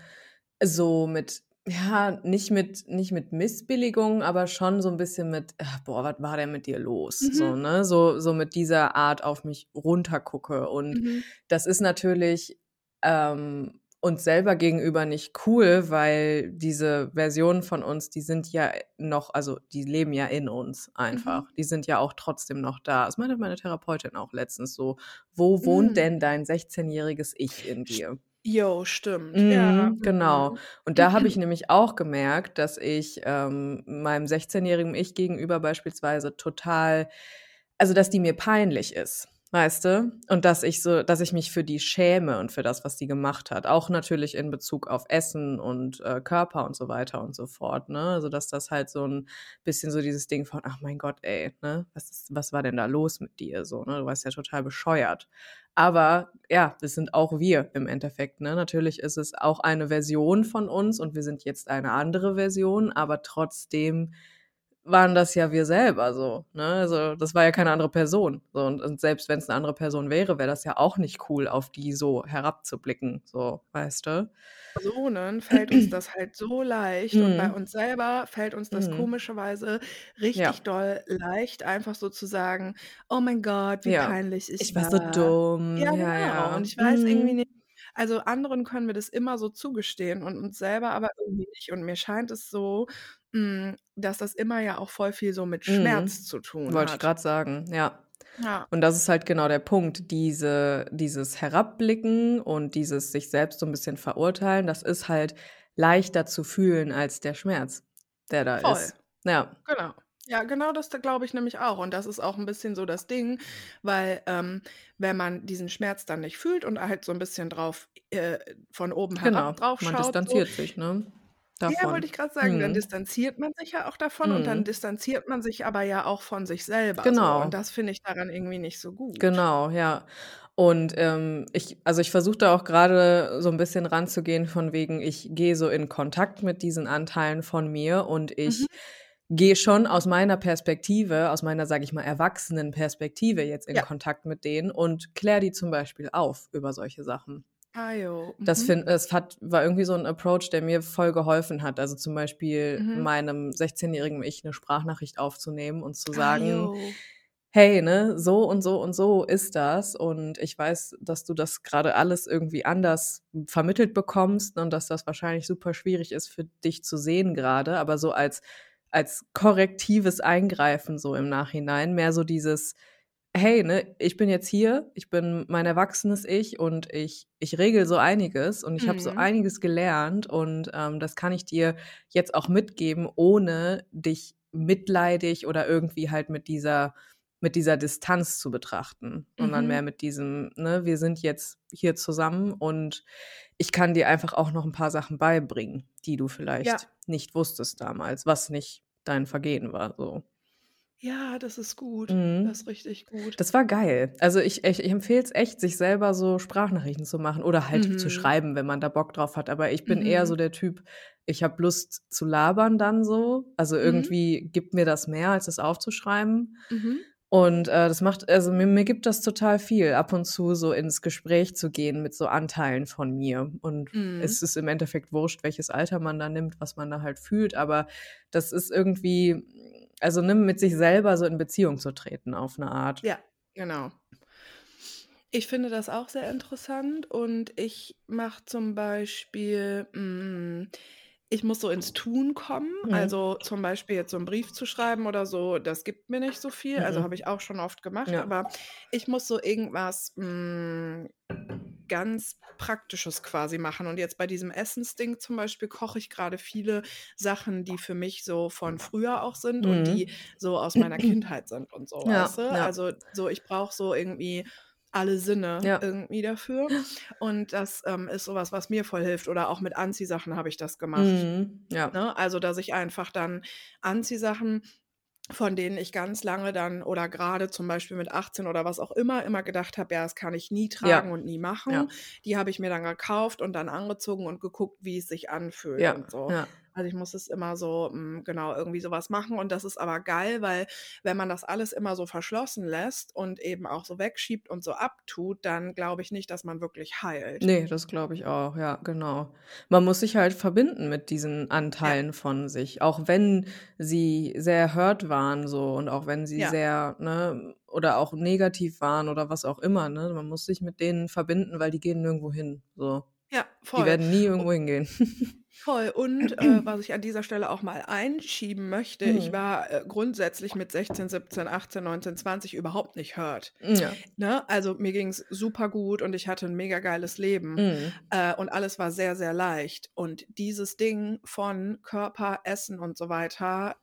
so mit ja, nicht mit nicht mit Missbilligung, aber schon so 'n bisschen mit: „Ach, boah, was war denn mit dir los?“ So, Mhm. ne? So so mit dieser Art auf mich runter gucke. Und Mhm. das ist natürlich, ähm, uns selber gegenüber nicht cool, weil diese Versionen von uns, die sind ja noch also, die leben ja in uns einfach. Mhm. Die sind ja auch trotzdem noch da. Das meinte meine Therapeutin auch letztens so: „Wo wohnt Mhm. denn dein sechzehnjähriges Ich in dir?“ Jo, stimmt. Ja, Mhm, genau. mhm. Und da habe ich nämlich auch gemerkt, dass ich, ähm, meinem sechzehnjährigen Ich gegenüber beispielsweise total also, dass die mir peinlich ist, weißt du? Und dass ich so dass ich mich für die schäme und für das, was die gemacht hat. Auch natürlich in Bezug auf Essen und, äh, Körper und so weiter und so fort, ne? Also, dass das halt so 'n bisschen so dieses Ding von: „Ach mein Gott, ey, ne? Was ist was war denn da los mit dir so, ne? Du warst ja total bescheuert.“ Aber ja, das sind auch wir im Endeffekt, ne? Natürlich ist es auch eine Version von uns und wir sind jetzt eine andere Version, aber trotzdem waren das ja wir selber so, ne? Also, das war ja keine andere Person. So, und und selbst wenn's 'ne andere Person wäre, wäre das ja auch nicht cool, auf die so herabzublicken, so, weißt du? Personen fällt uns das halt so leicht und bei Mhm. uns selber fällt uns das Mhm. komischerweise Ja. richtig doll leicht, einfach so zu sagen: „Oh mein Gott, wie Ja. peinlich ich „Ich war so war.“ dumm.“ Ja, Ja, genau. Und ja. ich weiß irgendwie Mhm. nicht also, anderen können wir das immer so zugestehen und uns selber aber irgendwie nicht. Und mir scheint es so, hm, dass das immer ja auch voll viel so mit Schmerz Mhm. zu tun Wollte ich hat. grad sagen, ja. Ja. Und das ist halt genau der Punkt. Diese dieses Herabblicken und dieses sich selbst so 'n bisschen verurteilen, das ist halt leichter zu fühlen als der Schmerz, der da Voll. ist. Ja. Genau. Ja, genau das da glaube ich nämlich auch. Und das ist auch 'n bisschen so das Ding, weil, ähm, wenn man diesen Schmerz dann nicht fühlt und halt so 'n bisschen drauf äh, von oben herab Genau, drauf man schaut so distanziert sich, ne, Ja, wollte davon. ich grad sagen, dann Mhm. distanziert man sich ja auch davon und dann Mhm. distanziert man sich aber ja auch von sich selber so. Und Genau. das finde ich daran irgendwie nicht so gut. Genau, ja. Und, ähm, ich also, ich versuche da auch grade so 'n bisschen ranzugehen von wegen, ich gehe so in Kontakt mit diesen Anteilen von mir und Mhm. ich gehe schon aus meiner Perspektive aus meiner, sage ich mal, Erwachsenenperspektive jetzt in Ja. Kontakt mit denen und kläre die zum Beispiel auf über solche Sachen. Ah, jo. Das Mhm. fin es hat war irgendwie so 'n Approach, der mir voll geholfen hat. Also, zum Beispiel Mhm. meinem sechzehnjährigen Ich 'ne Sprachnachricht aufzunehmen und zu Ah, sagen: jo. „Hey, ne, so und so und so ist das und ich weiß, dass du das grade alles irgendwie anders vermittelt bekommst und dass das wahrscheinlich super schwierig ist für dich zu sehen grade“, aber so als als korrektives Eingreifen so im Nachhinein, mehr so dieses: „Hey, ne, ich bin jetzt hier, ich bin mein erwachsenes Ich und ich ich regle so einiges und ich habe so Mhm. einiges gelernt und, ähm, das kann ich dir jetzt auch mitgeben, ohne dich mitleidig oder irgendwie halt mit dieser mit dieser Distanz zu betrachten, sondern mehr Mhm. mit diesem, ne: Wir sind jetzt hier zusammen und ich kann dir einfach auch noch 'n paar Sachen beibringen, die du Ja. vielleicht nicht wusstest damals, was nicht dein Vergehen war“, so. Ja, das ist gut. Das Mhm. ist richtig gut. Das war geil. Also, ich ich ich empfehle es echt, sich selber so Sprachnachrichten zu machen oder halt zu Mhm. schreiben, wenn man da Bock drauf hat. Aber ich bin eher Mhm. so der Typ, ich habe Lust zu labern dann so. Also, Mhm. irgendwie gibt mir das mehr, als das aufzuschreiben. Mhm. Und, äh, das macht also, mir mir gibt das total viel, ab und zu so ins Gespräch zu gehen mit so Anteilen von mir. Und Mhm. es ist im Endeffekt wurscht, welches Alter man da nimmt, was man da halt fühlt, aber das ist irgendwie also, ne, mit sich selber so in Beziehung zu treten auf 'ne Art. Ja, genau. Ich finde das auch sehr interessant und ich mache zum Beispiel hm, ich muss so ins Tun kommen. Mhm. Also, zum Beispiel jetzt so 'n Brief zu schreiben oder so, das gibt mir nicht so viel. Also, habe Mhm. ich auch schon oft gemacht, Ja. aber ich muss so irgendwas, hm, ganz Praktisches quasi machen. Und jetzt bei diesem Essensding zum Beispiel koche ich grade viele Sachen, die für mich so von früher auch sind und die Mhm. so aus meiner Kindheit sind und so, weißt Ja, du? ja. Also, so ich brauche so irgendwie alle Sinne Ja. irgendwie dafür. Und das, ähm, ist so was, was mir voll hilft. Oder auch mit Anziehsachen habe ich das gemacht, Mhm, ja. ne? Also, dass ich einfach dann Anziehsachen von denen ich ganz lange dann oder gerade zum Beispiel mit 18 oder was auch immer, immer gedacht habe, ja, das kann ich nie tragen Ja. und nie Ja. machen. Die habe ich mir dann gekauft und dann angezogen und geguckt, wie es sich anfühlt Ja, und so. Ja. Also, ich muss es immer so, hm, genau, irgendwie so was machen und das ist aber geil, weil wenn man das alles immer so verschlossen lässt und eben auch so wegschiebt und so abtut, dann glaube ich nicht, dass man wirklich heilt. Ne, das glaube ich auch, ja, genau. Man muss sich halt verbinden mit diesen Ja. Anteilen von sich, auch wenn sie sehr hurt waren so und auch wenn sie Ja. sehr, ne oder auch negativ waren oder was auch immer, ne? Man muss sich mit denen verbinden, weil die gehen nirgendwo hin, so. Ja, Die voll. werden nie irgendwo hingehen. Voll. Und, äh, was ich an dieser Stelle auch mal einschieben möchte, ich Mhm. war, äh, grundsätzlich mit 16, 17, 18, 19, 20 überhaupt nicht hurt, Ja. ne? Also, mir ging's supergut und ich hatte 'n mega geiles Leben, Mhm. äh, und alles war sehr, sehr leicht. Und dieses Ding von Körper, Essen und so weiter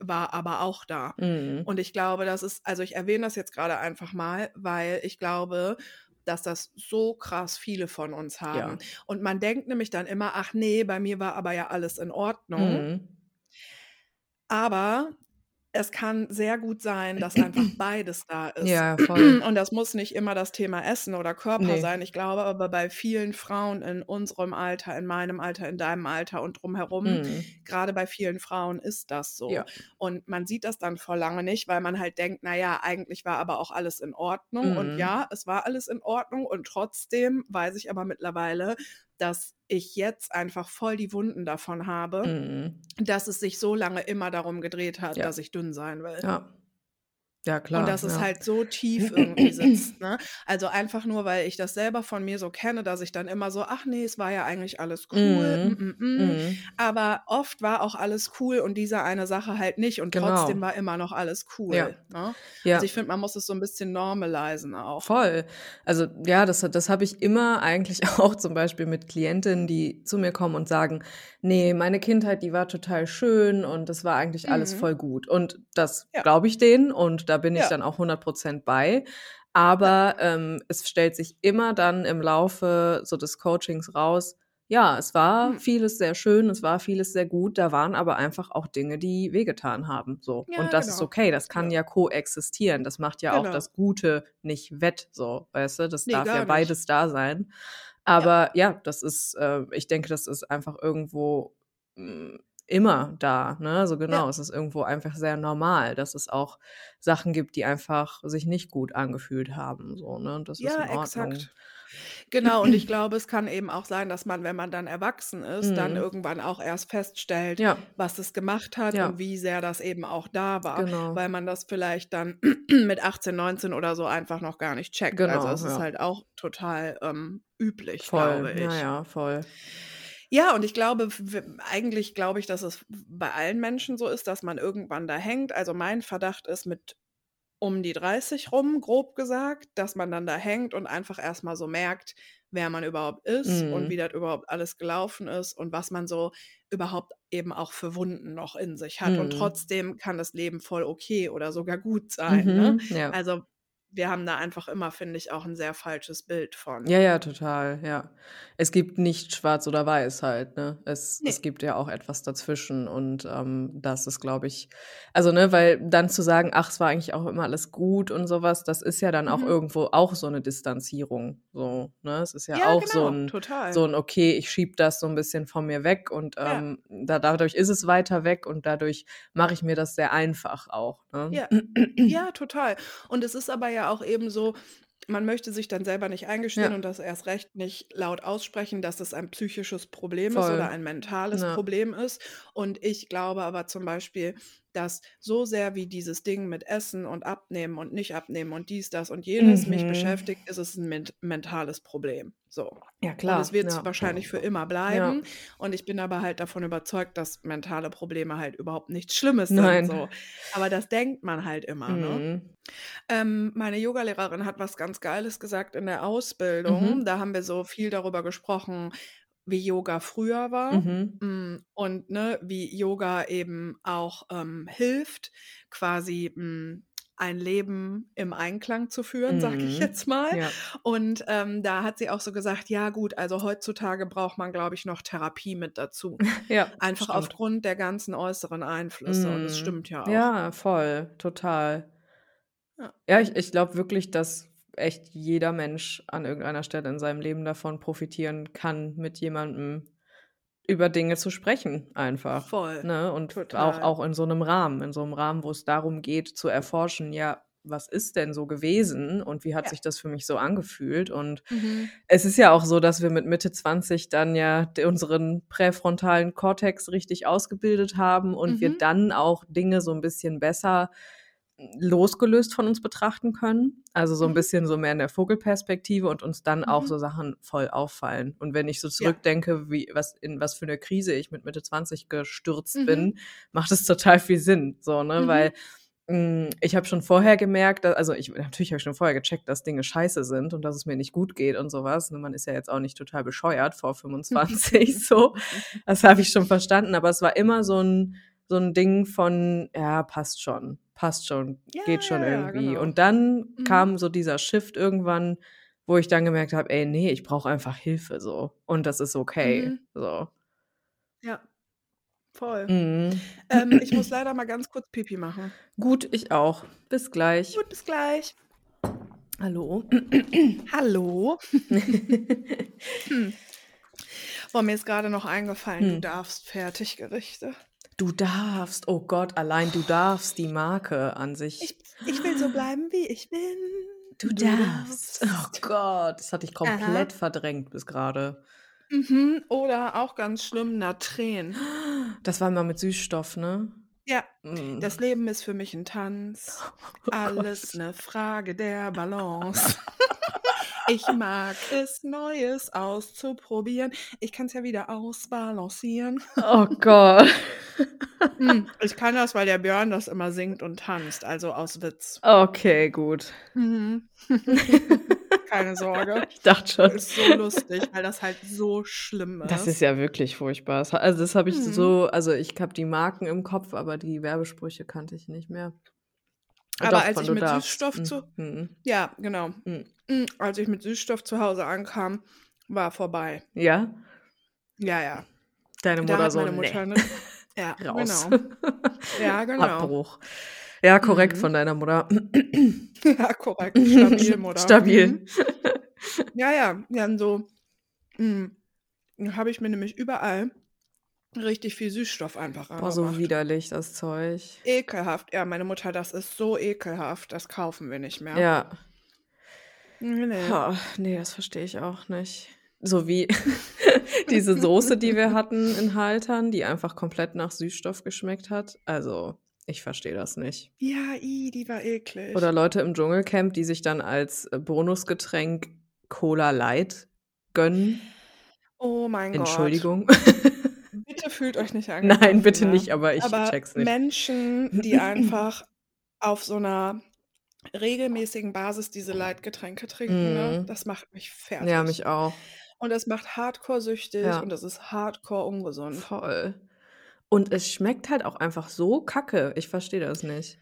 war aber auch da. Mhm. Und ich glaube, das ist also, ich erwähne das jetzt grade einfach mal, weil ich glaube, dass das so krass viele von uns haben. Ja. Und man denkt nämlich dann immer: „Ach ne, bei mir war aber ja alles in Ordnung.“ Mhm. Aber es kann sehr gut sein, dass einfach beides da ist. Ja, voll. Und das muss nicht immer das Thema Essen oder Körper Ne. sein. Ich glaube aber bei vielen Frauen in unserem Alter, in meinem Alter, in deinem Alter und drumherum, Mhm. grade bei vielen Frauen ist das so. Ja. Und man sieht das dann vor lange nicht, weil man halt denkt: „Na ja, eigentlich war aber auch alles in Ordnung.“ Und Mhm. ja, es war alles in Ordnung und trotzdem weiß ich aber mittlerweile, dass ich jetzt einfach voll die Wunden davon habe, Mhm. dass es sich so lange immer darum gedreht hat, Ja. dass ich dünn sein will. Ja. Ja, Und klar, dass es ja. halt so tief irgendwie sitzt, ne? Also, einfach nur, weil ich das selber von mir so kenne, dass ich dann immer so: „Ach ne, es war ja eigentlich alles cool, mm, Mhm. mm, mm.“ Mhm. Aber oft war auch alles cool und diese eine Sache halt nicht und trotzdem Genau. war immer noch alles Ja. cool, ne? Ja. Also, ich finde, man muss es so 'n bisschen normalisieren auch. Voll. Also, ja, das das habe ich immer eigentlich auch zum Beispiel mit Klientinnen, die zu mir kommen und sagen: „Ne, meine Kindheit, die war total schön und das war eigentlich alles Mhm. voll gut.“ Und das Ja. glaube ich denen und da bin ich Ja. dann auch 100% bei. Ja. Aber, ähm, es stellt sich immer dann im Laufe so des Coachings raus, ja, es war Mhm. vieles sehr schön, es war vieles sehr gut, da waren aber einfach auch Dinge, die wehgetan haben, so. Ja, Und das ist genau. okay, das kann Genau. ja koexistieren. Das macht ja auch Genau. das Gute nicht wett, so, weißt du? Das Ne, darf ja gar nicht. beides da sein. Ja. Aber ja, das ist äh, ich denke, das ist einfach irgendwo, hm, immer da, ne? Also, genau, Ja. es ist irgendwo einfach sehr normal, dass es auch Sachen gibt, die einfach sich nicht gut angefühlt haben, so, ne? Das ist Ja, in Ordnung. exakt. Genau, und ich glaube, es kann eben auch sein, dass man, wenn man dann erwachsen ist, dann Mhm. irgendwann auch erst feststellt, Ja. was es gemacht hat Ja. und wie sehr das eben auch da war, Genau. weil man das vielleicht dann mit 18, 19 oder so einfach noch gar nicht checkt. Also, Genau, es ist ja. halt auch total, ähm, üblich, Voll, glaube ja, ich. ja, voll. Ja, und ich glaube, eigentlich glaube ich, dass es bei allen Menschen so ist, dass man irgendwann da hängt. Also, mein Verdacht ist mit um die 30 rum, grob gesagt, dass man dann da hängt und einfach erst mal so merkt, wer man überhaupt ist und wie Mhm. das überhaupt alles gelaufen ist und was man so überhaupt eben auch für Wunden noch in sich hat. Und Mhm. trotzdem kann das Leben voll okay oder sogar gut sein, ne? Mhm, ja. Also, wir haben da einfach immer, finde ich, auch 'n sehr falsches Bild von. Ja, ja, total, ja. Es gibt nicht schwarz oder weiß halt, ne? Es Ne. es gibt ja auch etwas dazwischen und, ähm, das ist, glaube ich also, ne, weil dann zu sagen: „Ach, es war eigentlich auch immer alles gut“ und so was, das ist ja dann auch Mhm. irgendwo auch so 'ne Distanzierung, so, ne? Es ist ja Ja, auch so genau, 'n total. so 'n: „Okay, ich schiebe das so 'n bisschen von mir weg und, Ja. ähm, da dadurch ist es weiter weg und dadurch mache ich mir das sehr einfach auch“, ne? Ja. Ja, total. Und es ist aber ja auch eben so, man möchte sich dann selber nicht eingestehen Ja. und das erst recht nicht laut aussprechen, dass es ein psychisches Problem ist oder Voll. ein mentales Ja. Problem ist. Und ich glaube aber zum Beispiel, dass so sehr wie dieses Ding mit Essen und Abnehmen und nicht abnehmen und dies, das und jenes mich Mhm. beschäftigt, ist es 'n ment mentales Problem, so. Ja, Und klar, es wird's ja. wahrscheinlich für immer Ja. bleiben. Und ich bin aber halt davon überzeugt, dass mentale Probleme halt überhaupt nichts Schlimmes sind, Nein. so. Aber das denkt man halt immer, ne? Mhm. Ähm, meine Yogalehrerin hat was ganz Geiles gesagt in der Ausbildung. Mhm. Da haben wir so viel darüber gesprochen, wie Yoga früher war, Mhm. hm, und, ne, wie Yoga eben auch, ähm, hilft, quasi, hm, ein Leben im Einklang zu führen, sage ich Mhm. jetzt mal. Ja. Und, ähm, da hat sie auch so gesagt: „Ja gut, also heutzutage braucht man, glaube ich, noch Therapie mit dazu.“ Ja, Einfach stimmt. aufgrund der ganzen äußeren Einflüsse und das Mhm. stimmt ja auch. Ja, voll, total. Ja. Ja, ich ich glaube wirklich, dass echt jeder Mensch an irgendeiner Stelle in seinem Leben davon profitieren kann, mit jemandem über Dinge zu sprechen einfach, Voll, ne? Und auch total. auch in so 'nem Rahmen in so 'nem Rahmen, wo es darum geht zu erforschen, ja, was ist denn so gewesen und wie hat Ja. sich das für mich so angefühlt? Und Mhm. es ist ja auch so, dass wir mit Mitte 20 dann ja unseren präfrontalen Kortex richtig ausgebildet haben und wir Mhm. dann auch Dinge so 'n bisschen besser losgelöst von uns betrachten können. Also, so 'n Mhm. bisschen so mehr in der Vogelperspektive und uns dann auch Mhm. so Sachen voll auffallen. Und wenn ich so Ja. zurückdenke, wie was in was für 'ne Krise ich mit Mitte 20 gestürzt Mhm. bin, macht es total viel Sinn, so, ne? Mhm. Weil, hm, ich habe schon vorher gemerkt, da also, ich natürlich habe ich schon vorher gecheckt, dass Dinge scheiße sind und dass es mir nicht gut geht und so was, ne? Man ist ja jetzt auch nicht total bescheuert vor 25 so. Das habe ich schon verstanden, aber es war immer so 'n so 'n Ding von: „Ja, passt schon, passt schon, Ja, geht schon irgendwie.“ genau. Und dann Mhm. kam so dieser Shift irgendwann, wo ich dann gemerkt habe: „Ey, ne, ich brauche einfach Hilfe so und das ist okay“, Mhm. so. Ja, voll. Mhm. Ähm, ich muss leider mal ganz kurz Pipi machen. Gut, ich auch. Bis gleich. Gut, bis gleich. Hallo. Hallo. Hm. Boah, mir ist grade noch eingefallen, du Hm. darfst Fertiggerichte. Du darfst, oh Gott, allein du darfst die Marke an sich. Ich ich will so bleiben, wie ich bin. Du darfst. Oh Gott, das hatte ich Aha. komplett verdrängt bis grade. Mhm, oder auch ganz schlimm, Natren. Das war immer mit Süßstoff, ne? Ja, Mhm. das Leben ist für mich 'n Tanz. Oh Alles Gott. 'ne Frage der Balance. Ich mag es, Neues auszuprobieren. Ich kann's ja wieder ausbalancieren. Oh Gott. Hm, ich kann das, weil der Björn das immer singt und tanzt, also aus Witz. Okay, gut. Mhm. Keine Sorge. Ich dachte schon. Ist so lustig, weil das halt so schlimm Das ist ist. ja wirklich furchtbar. Das also, das habe ich Mhm. so also, ich habe die Marken im Kopf, aber die Werbesprüche kannte ich nicht mehr. Aber doch, als ich „Du mit darfst“. Süßstoff zu Mhm. ja, genau. Mhm. Hm, als ich mit Süßstoff zu Hause ankam, war vorbei. Ja? Ja, ja. Deine Mutter so: meine „Ne, Mutter 'ne ja, raus.“ genau. Ja, genau. Abbruch. Ja, korrekt Mhm. von deiner Mutter. Ja, korrekt. Stabil, Mutter. Stabil. Mhm. Ja, ja, dann so hm, habe ich mir nämlich überall richtig viel Süßstoff einfach Boah, so widerlich, das Zeug. Ekelhaft. Ja, meine Mutter: „Das ist so ekelhaft, das kaufen wir nicht mehr.“ Ja. Ne, ne. Ha, ne, das verstehe ich auch nicht. So wie diese Soße, die wir hatten in Haltern, die einfach komplett nach Süßstoff geschmeckt hat. Also, ich verstehe das nicht. Ja, i, die war eklig. Oder Leute im Dschungelcamp, die sich dann als, äh, Bonusgetränk Cola Light gönnen. Oh mein Gott. Entschuldigung. Bitte fühlt euch nicht angegriffen, Nein, bitte ne? nicht, aber ich Aber check's nicht. Menschen, die einfach auf so 'ner regelmäßigen Basis diese Light-Getränke trinken, ne, Mhm. das macht mich Ja, fertig. mich auch. Und das macht hardcore süchtig Ja. und das ist hardcore ungesund. Voll. Und es schmeckt halt auch einfach so kacke. Ich verstehe das nicht.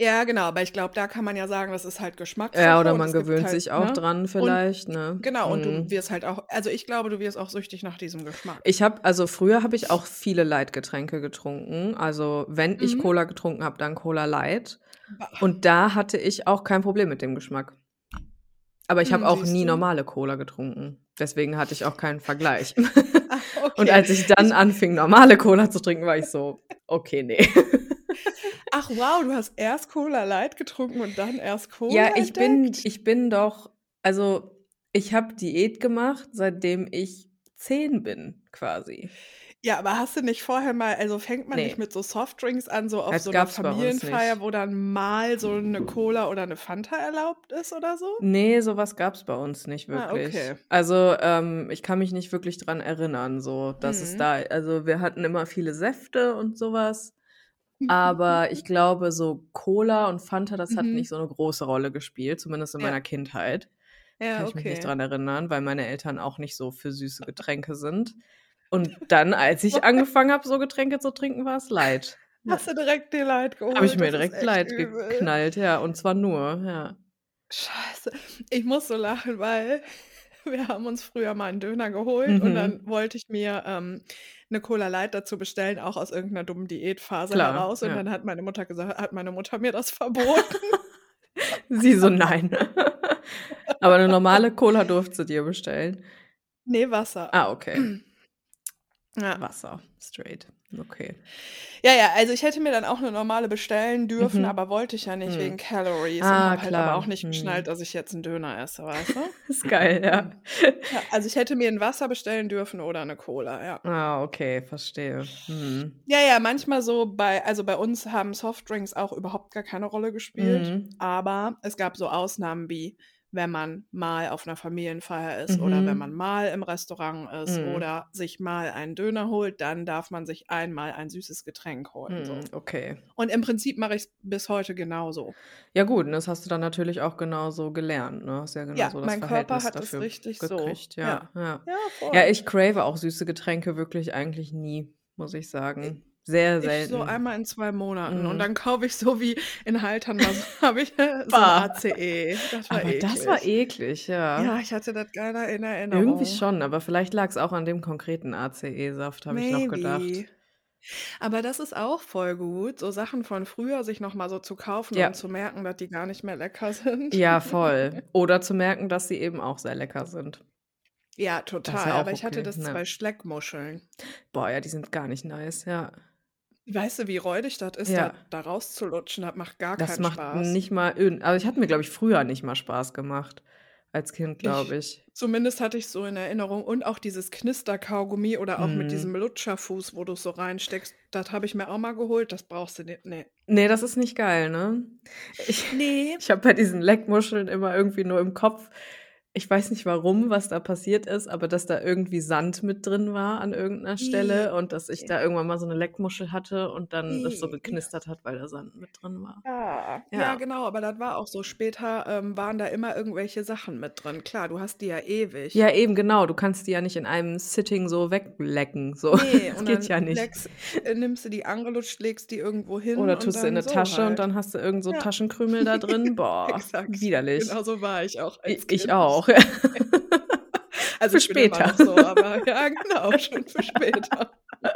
Ja, genau, aber ich glaube, da kann man ja sagen, das ist halt Geschmackssache Ja, oder und man gewöhnt halt sich auch ne? dran Und vielleicht, ne? genau, und du Mhm. wirst halt auch also, ich glaube, du wirst auch süchtig nach diesem Geschmack. Ich habe also, früher habe ich auch viele Light-Getränke getrunken. Also, wenn ich Mhm. Cola getrunken habe, dann Cola Light. Und da hatte ich auch kein Problem mit dem Geschmack. Aber ich habe Hm, auch nie du? normale Cola getrunken. Deswegen hatte ich auch keinen Vergleich. Ah, Und okay. als ich dann Ich anfing, normale Cola zu trinken, war ich so: „Okay, ne.“ Ach wow, du hast erst Cola Light getrunken und dann erst Cola Ja, ich bin entdeckt? ich bin doch also, ich habe Diät gemacht, seitdem ich 10 bin quasi. Ja, aber hast du nicht vorher mal also, fängt man nicht Ne. mit so Softdrinks an, so auf Das so 'ner gab's bei uns Familienfeier, nicht. wo dann mal so 'ne Cola oder 'ne Fanta erlaubt ist oder so? Ne, so was gab's bei uns nicht Ah, wirklich. okay. Also, ähm, ich kann mich nicht wirklich dran erinnern, so, dass es Mhm. da also, wir hatten immer viele Säfte und so was, aber ich glaube, so Cola und Fanta, das hat Mhm. nicht so 'ne große Rolle gespielt, zumindest in Ja. meiner Kindheit. Ja, Kann ich mich nicht okay. dran erinnern, weil meine Eltern auch nicht so für süße Getränke sind. Und dann, als ich angefangen habe, so Getränke zu trinken, war's Light. Hast du direkt die Light geholt? Habe ich mir direkt Light übel. geknallt, ja, und zwar nur, ja. Scheiße. Ich muss so lachen, weil wir haben uns früher mal einen Döner geholt und Mhm. dann wollte ich mir, ähm, 'ne Cola Light dazu bestellen, auch aus irgend 'ner dummen Diätphase Klar, heraus und ja. dann hat meine Mutter gesagt hat meine Mutter mir das verboten. Sie so: „Nein.“ Aber 'ne normale Cola durfte sie dir bestellen? Ne, Wasser. Ah, okay. Ja. Wasser, straight, okay. Ja, ja, also ich hätte mir dann auch 'ne normale bestellen dürfen, Mhm. aber wollte ich ja nicht Mhm. wegen Calories und Ah, habe halt aber auch nicht Mhm. geschnallt, dass ich jetzt 'n Döner esse, weißt du? Ist geil, ja. Ja, also ich hätte mir 'n Wasser bestellen dürfen oder 'ne Cola, ja. Ah, okay, verstehe. Mhm. Ja, ja, manchmal so bei also bei uns haben Softdrinks auch überhaupt gar keine Rolle gespielt, Mhm. aber es gab so Ausnahmen wie, wenn man mal auf 'ner Familienfeier ist oder wenn man Mhm. mal im Restaurant ist Mhm. oder sich mal einen Döner holt, dann darf man sich einmal ein süßes Getränk holen, so. Mhm, okay. Und im Prinzip mache ich's bis heute genauso. Ja gut, und das hast du dann natürlich auch genauso gelernt, ne? Hast ja Ja, genauso das mein Körper Verhältnis hat es dafür richtig so. gekriegt, ja, Ja. ja. Ja, Ja, voll. ich crave auch süße Getränke wirklich eigentlich nie, muss ich sagen. Sehr ich so selten. einmal in 2 Monaten und Mhm. dann kaufe ich so wie in Haltern so habe ich so. ACE. Das war Aber das war eklig. eklig, ja. Ja, ich hatte das gar nicht in Irgendwie Erinnerung. schon, aber vielleicht lag's auch an dem konkreten ACE-Saft, habe ich noch gedacht. Aber das ist auch voll gut, so Sachen von früher sich noch mal so zu kaufen Ja. und zu merken, dass die gar nicht mehr lecker sind. Ja, voll. Oder zu merken, dass sie eben auch sehr lecker sind. Ja, total. ja Aber ich hatte okay, das ja. 2 Schleckmuscheln. Boah, ja, die sind gar nicht nice, ja. Weißt du, wie räudig das ist, Ja. da da rauszulutschen? Das macht gar Das keinen macht Spaß. nicht mal irgend also, ich hat mir, glaube ich, früher nicht mal Spaß gemacht als Kind, glaube Ich ich. zumindest hatte ich's so in Erinnerung und auch dieses Knisterkaugummi oder auch mit Mhm. diesem Lutscherfuß, wo du's so reinsteckst, das habe ich mir auch mal geholt, das brauchst du nicht, ne. Ne, das ist nicht geil, ne? Ich Ne. ich habe bei diesen Leckmuscheln immer irgendwie nur im Kopf ich weiß nicht warum, was da passiert ist, aber dass da irgendwie Sand mit drin war an irgend 'ner Stelle und dass ich da irgendwann mal so 'ne Leckmuschel hatte und dann das so geknistert hat, weil da Sand mit drin war. Ja. Ja, Ja. genau, aber das war auch so. Später, ähm, waren da immer irgendwelche Sachen mit drin. Klar, du hast die ja ewig. Ja, eben, genau. Du kannst die ja nicht in einem Sitting so weglecken, so. Ne, Das und geht ja nicht. leckst äh, nimmst du die angelutscht, legst die irgendwo hin Oder und tust du in dann 'ne so Tasche und halt. dann hast du irgend so Ja. Taschenkrümel da drin. Boah, widerlich. Genau so war ich auch ich Kind. auch. Also, Für später. so, aber ja, genau, schon für später.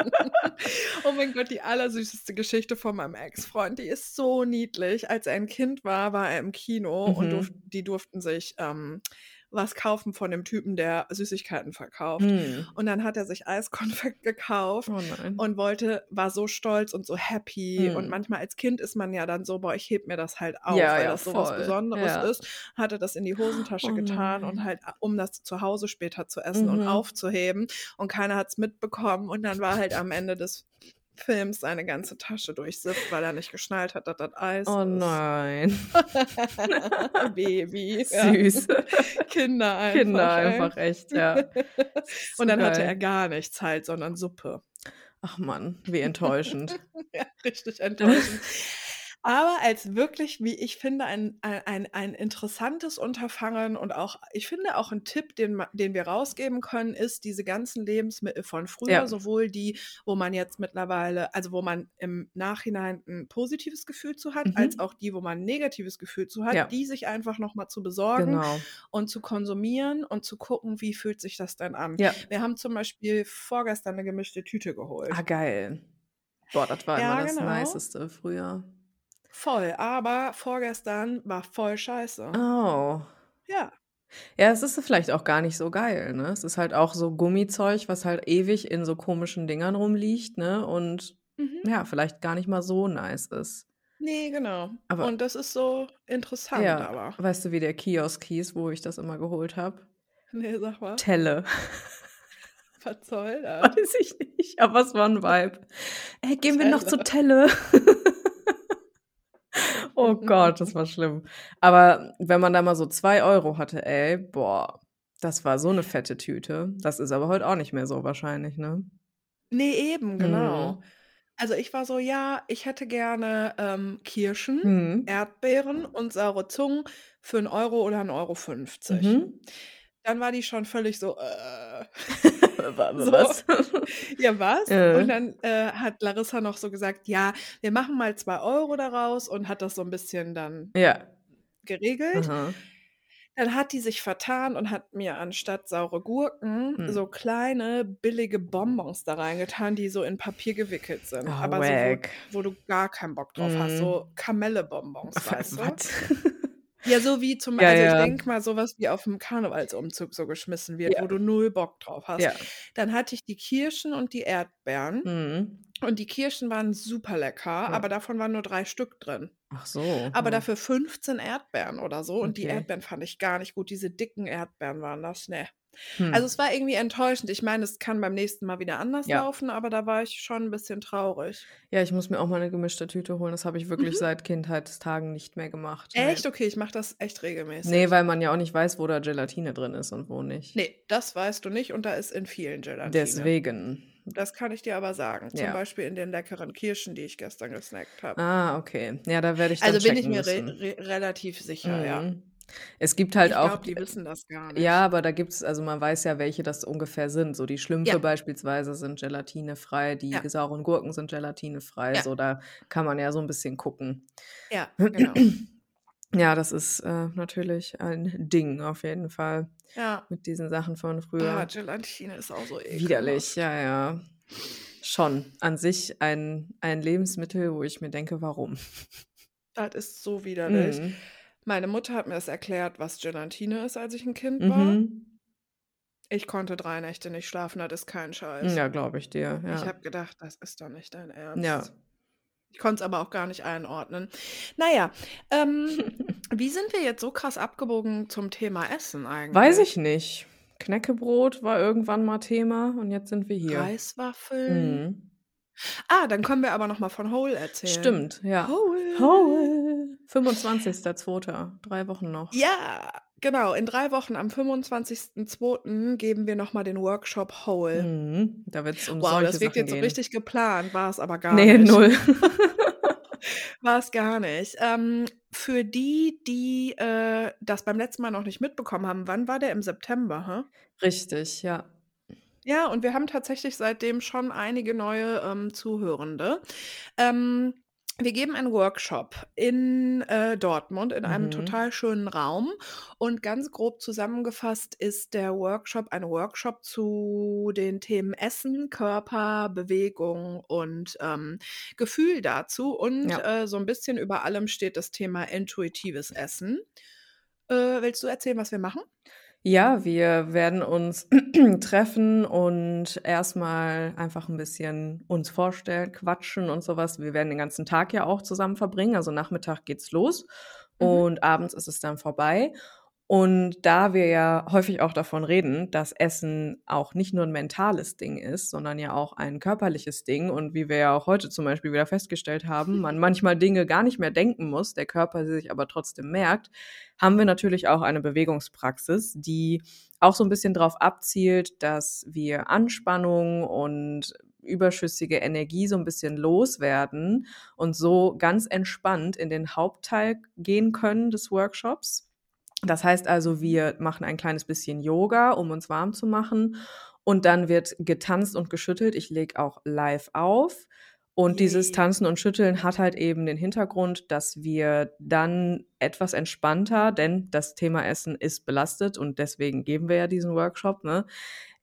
Oh mein Gott, die allersüßeste Geschichte von meinem Ex-Freund, die ist so niedlich. Als er ein Kind war, war er im Kino und durf Mhm. die durften sich, ähm, was kaufen von dem Typen, der Süßigkeiten verkauft. Mhm. Und dann hat er sich Eiskonfekt gekauft Oh und wollte war so stolz und so happy. Und Mhm. manchmal als Kind ist man ja dann so: „Boah, ich hebe mir das halt auf, Ja, weil ja, das so was. Besonderes Ja. ist.“ Hat er das in die Hosentasche Oh getan und halt, a um das zu Hause später zu essen und Mhm. aufzuheben. Und keiner hat's mitbekommen. Und dann war halt am Ende des Films seine ganze Tasche durchsifft, weil er nicht geschnallt hat, dass das Eis Oh ist. nein. Baby. Süß. Kinder einfach, Kinder einfach, echt, ja. Und dann hatte er geil. gar nichts halt, sondern Suppe. Ach Mann, wie enttäuschend. Ja, richtig enttäuschend. Aber als wirklich, wie ich finde, ein ein ein ein interessantes Unterfangen und auch ich finde auch 'n Tipp, den den wir rausgeben können, ist diese ganzen Lebensmittel von früher, Ja. sowohl die, wo man jetzt mittlerweile also, wo man im Nachhinein 'n positives Gefühl zu hat, als Mhm. auch die, wo man 'n negatives Gefühl zu hat, Ja. die sich einfach noch mal zu besorgen Genau. und zu konsumieren und zu gucken, wie fühlt sich das denn an? Ja. Wir haben zum Beispiel vorgestern 'ne gemischte Tüte Ah, geholt. geil. Boah, das war Ja, immer das genau. Niceste früher. Voll, aber vorgestern war voll scheiße. Oh. Ja. Ja, es ist vielleicht auch gar nicht so geil, ne? Es ist halt auch so Gummizeug, was halt ewig in so komischen Dingern rumliegt, ne? Und Mhm. ja, vielleicht gar nicht mal so nice ist. Ne, genau. Aber Und das ist so interessant Ja, aber. weißt du, wie der Kiosk hieß, wo ich das immer geholt habe? Ne, sag mal. Telle. Was soll das? Weiß ich nicht, aber es war 'n Vibe. „Ey, gehen wir noch zur Telle. Telle?“ Oh Gott, das war schlimm. Aber wenn man da mal so 2 € hatte, ey, boah, das war so 'ne fette Tüte. Das ist aber heute auch nicht mehr so wahrscheinlich, ne? Ne, eben, genau. Mhm. Also, ich war so: „Ja, ich hätte gerne, ähm, Kirschen, Mhm. Erdbeeren und saure Zungen für 'n Euro oder 1,50 €.“ Mhm. Dann war die schon völlig so, äh. So. was? Ja, was? Äh. Und dann, äh, hat Larissa noch so gesagt: „Ja, wir machen mal 2 € daraus“ und hat das so 'n bisschen dann Ja. geregelt. Aha. Dann hat die sich vertan und hat mir anstatt saure Gurken Hm. so kleine billige Bonbons da reingetan, die so in Papier gewickelt sind, Oh, aber so, wo wo du gar keinen Bock drauf hast, Mhm. so Kamelle-Bonbons, weißt du? Ja, so wie zum Ja, also, ich ja. denke mal, so was wie auf'm Karnevalsumzug so geschmissen wird, Ja. wo du null Bock drauf hast. Dann hatte ich die Kirschen und die Erdbeeren Mhm. und die Kirschen waren super lecker, aber davon waren nur 3 Stück drin. Ach so, Aber ja. dafür 15 Erdbeeren oder so und die Okay. Erdbeeren fand ich gar nicht gut. Diese dicken Erdbeeren waren das, ne. Hm. Also, es war irgendwie enttäuschend. Ich meine, es kann beim nächsten Mal wieder anders Ja. laufen, aber da war ich schon 'n bisschen traurig. Ja, ich muss mir auch mal 'ne gemischte Tüte holen. Das habe ich wirklich Mhm. seit Kindheitstagen nicht mehr gemacht. Echt? Okay, ich mache das echt regelmäßig. Ne, weil man ja auch nicht weiß, wo da Gelatine drin ist und wo nicht. Ne, das weißt du nicht und da ist in vielen Gelatine. Deswegen. Das kann ich dir aber sagen. Zum Ja. Beispiel in den leckeren Kirschen, die ich gestern gesnackt habe. Ah, okay. Ja, da werde ich dann Also, bin ich mir re re relativ sicher, ja. Es gibt halt Ich auch glaube, die wissen das gar nicht. Ja, aber da gibt's also, man weiß ja, welche das ungefähr sind. So die Schlümpfe Ja. beispielsweise sind gelatinefrei, die Ja. sauren Gurken sind gelatinefrei. Ja. So, da kann man ja so 'n bisschen gucken. Ja, genau. Ja, das ist, äh, natürlich ein Ding auf jeden Fall Ja. mit diesen Sachen von Ah, früher. Gelatine ist auch so Widerlich, ekelhaft. ja, ja. Schon. An sich ein ein Lebensmittel, wo ich mir denke: „Warum?“ Das ist so widerlich. Mhm. Meine Mutter hat mir das erklärt, was Gelatine ist, als ich 'n Kind war. Mhm. Ich konnte 3 Nächte nicht schlafen, das ist kein Scheiß. ja, glaube ich dir, Ich ja. habe gedacht, das ist doch nicht dein Ja. Ernst. Ich konnte es aber auch gar nicht einordnen. Na ja, ähm, wie sind wir jetzt so krass abgebogen zum Thema Essen Weiß eigentlich? ich nicht. Knäckebrot war irgendwann mal Thema und jetzt sind wir hier. Reiswaffeln. Mhm. Ah, dann können wir aber noch mal von Hole erzählen. Stimmt, ja. Hole. Hole. 25.02., 3 Wochen noch. Ja, genau. In 3 Wochen am 25.02. geben wir noch mal den Workshop Hole. Mhm. Da wird's um Wow, solche das wirkt Sachen jetzt so richtig geplant, war's aber gar Ne, nicht. 0. War's gar nicht. Ähm, für die, die, äh, das beim letzten Mal noch nicht mitbekommen haben, wann war der? Im September, hä? Richtig, ja. Ja, und wir haben tatsächlich seitdem schon einige neue, ähm, Zuhörende. Ähm, wir geben einen Workshop in, äh, Dortmund in einem Mhm. total schönen Raum und ganz grob zusammengefasst ist der Workshop ein Workshop zu den Themen Essen, Körper, Bewegung und, ähm, Gefühl dazu und, Ja. äh, so 'n bisschen über allem steht das Thema intuitives Essen. Äh, willst du erzählen, was wir machen? Ja, wir werden uns treffen und erst mal einfach 'n bisschen uns vorstellen, quatschen und so was. Wir werden den ganzen Tag ja auch zusammen verbringen. Also, Nachmittag geht's los Mhm. und abends ist es dann vorbei. Und da wir ja häufig auch davon reden, dass Essen auch nicht nur 'n mentales Ding ist, sondern ja auch ein körperliches Ding und wie wir ja auch heute zum Beispiel wieder festgestellt haben, man manchmal Dinge gar nicht mehr denken muss, der Körper sie sich aber trotzdem merkt, haben wir natürlich auch eine Bewegungspraxis, die auch so 'n bisschen drauf abzielt, dass wir Anspannung und überschüssige Energie so 'n bisschen loswerden und so ganz entspannt in den Hauptteil gehen können des Workshops. Das heißt also, wir machen ein kleines bisschen Yoga, um uns warm zu machen und dann wird getanzt und geschüttelt. Ich lege auch live auf und dieses Yay. Tanzen und Schütteln hat halt eben den Hintergrund, dass wir dann etwas entspannter denn das Thema Essen ist belastet und deswegen geben wir ja diesen Workshop, ne,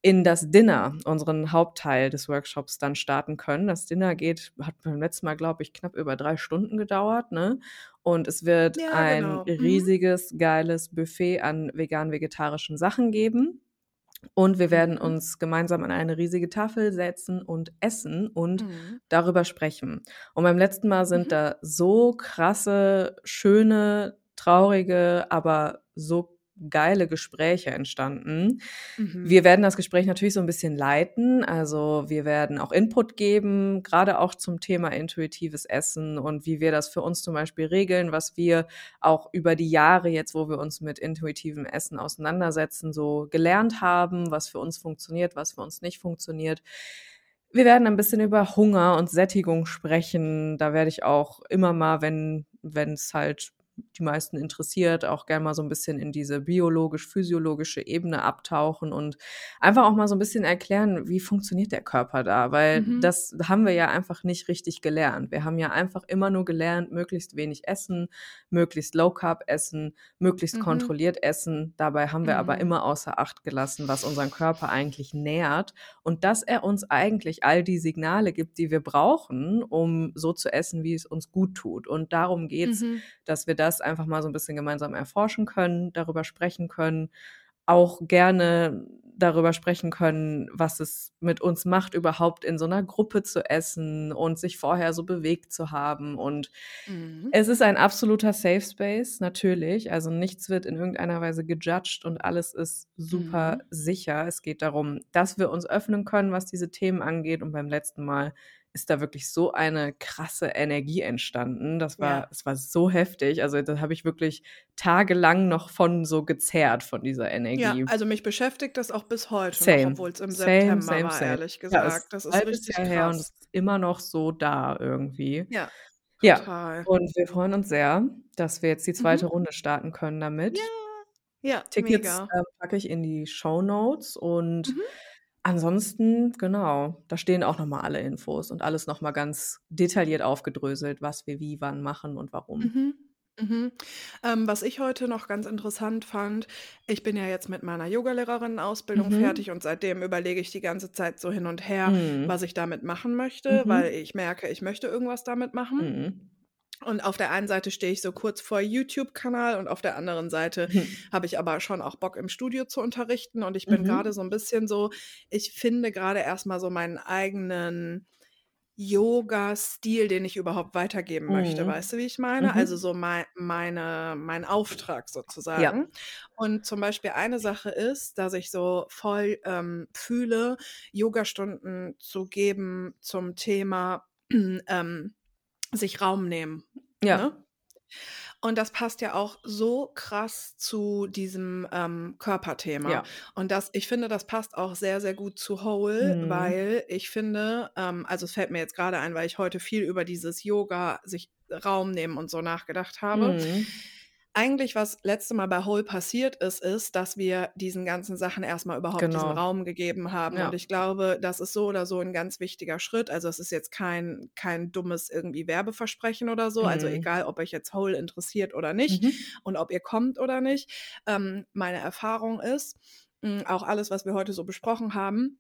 in das Dinner, unseren Hauptteil des Workshops dann starten können. Das Dinner geht hat beim letzten Mal, glaube ich, knapp über 3 Stunden gedauert, ne? Und es wird Ja, ein genau. Mhm. riesiges, geiles Buffet an vegan-vegetarischen Sachen geben. Und wir werden Mhm. uns gemeinsam an eine riesige Tafel setzen und essen und Mhm. darüber sprechen. Und beim letzten Mal sind Mhm. da so krasse, schöne, traurige, aber so geile Gespräche entstanden. Mhm. Wir werden das Gespräch natürlich so 'n bisschen leiten. Also, wir werden auch Input geben, grade auch zum Thema intuitives Essen und wie wir das für uns zum Beispiel regeln, was wir auch über die Jahre jetzt, wo wir uns mit intuitivem Essen auseinandersetzen, so gelernt haben, was für uns funktioniert, was für uns nicht funktioniert. Wir werden ein bisschen über Hunger und Sättigung sprechen. Da werde ich auch immer mal, wenn wenn's halt die meisten interessiert, auch gern mal so ein bisschen in diese biologisch-physiologische Ebene abtauchen und einfach auch mal so ein bisschen erklären, wie funktioniert der Körper da? Weil Mhm. das haben wir ja einfach nicht richtig gelernt. Wir haben ja einfach immer nur gelernt, möglichst wenig essen, möglichst Low Carb essen, möglichst Mhm. kontrolliert essen. Dabei haben wir aber Mhm. immer außer Acht gelassen, was unseren Körper eigentlich nährt und dass er uns eigentlich all die Signale gibt, die wir brauchen, um so zu essen, wie es uns gut tut. Und darum geht's, Mhm. dass wir das einfach mal so ein bisschen gemeinsam erforschen können, darüber sprechen können, auch gerne darüber sprechen können, was es mit uns macht, überhaupt in so einer Gruppe zu essen und sich vorher so bewegt zu haben. Und Mhm. es ist ein absoluter Safe Space, natürlich. Also nichts wird in irgendeiner Weise gejudged und alles ist super Mhm. sicher. Es geht darum, dass wir uns öffnen können, was diese Themen angeht. Und beim letzten Mal ist da wirklich so eine krasse Energie entstanden. Das war, Ja. es war so heftig. Also da habe ich wirklich tagelang noch von so gezerrt von dieser Ja, Energie. also mich beschäftigt das auch bis heute Same, obwohl's im same, September same, war, same. ehrlich Ja, es gesagt. ist Das ist richtig Jahr her und es krass. ist immer noch so da irgendwie. Ja, Ja, total. und wir freuen uns sehr, dass wir jetzt die zweite Mhm. Runde starten können damit. Ja, ja, Tickets, ähm, packe ich in die Shownotes und Mhm. Ansonsten, genau, da stehen auch noch mal alle Infos und alles noch mal ganz detailliert aufgedröselt, was wir wie wann machen und warum. Mhm. Mhm. Ähm, was ich heute noch ganz interessant fand, ich bin ja jetzt mit meiner Yogalehrerinnen-Ausbildung Mhm. fertig und seitdem überlege ich die ganze Zeit so hin und her, Mhm. was ich damit machen möchte, weil Mhm. ich merke, ich möchte irgendwas damit machen. Und auf der einen Seite stehe ich so kurz vor YouTube-Kanal und auf der anderen Seite Mhm. habe ich aber schon auch Bock im Studio zu unterrichten und ich bin Mhm. gerade so ein bisschen so, ich finde gerade erst mal so meinen eigenen Yoga-Stil, den ich überhaupt weitergeben möchte. Mhm. Weißt du, wie ich meine? Also Mhm. so mei meine mein Auftrag Ja. sozusagen. Und zum Beispiel eine Sache ist, dass ich so voll, ähm, fühle, Yogastunden zu geben zum Thema, ähm, sich Raum nehmen, Ja. ne? Und das passt ja auch so krass zu diesem, ähm, Körperthema. Ja. Und das ich finde, das passt auch sehr, sehr gut zu Whole, Mhm. weil ich finde ähm, also es fällt mir jetzt gerade ein, weil ich heute viel über dieses Yoga, sich Raum nehmen und so nachgedacht habe. Mhm. Eigentlich, was letzte Mal bei Whole passiert ist, ist, dass wir diesen ganzen Sachen erst mal überhaupt diesen Genau. Raum gegeben haben. Und Ja. ich glaube, das ist so oder so ein ganz wichtiger Schritt. Also, es ist jetzt kein kein dummes irgendwie Werbeversprechen oder so. Also, Mhm. egal, ob euch jetzt Whole interessiert oder nicht Mhm. und ob ihr kommt oder nicht. Ähm, meine Erfahrung ist, hm, auch alles, was wir heute so besprochen haben,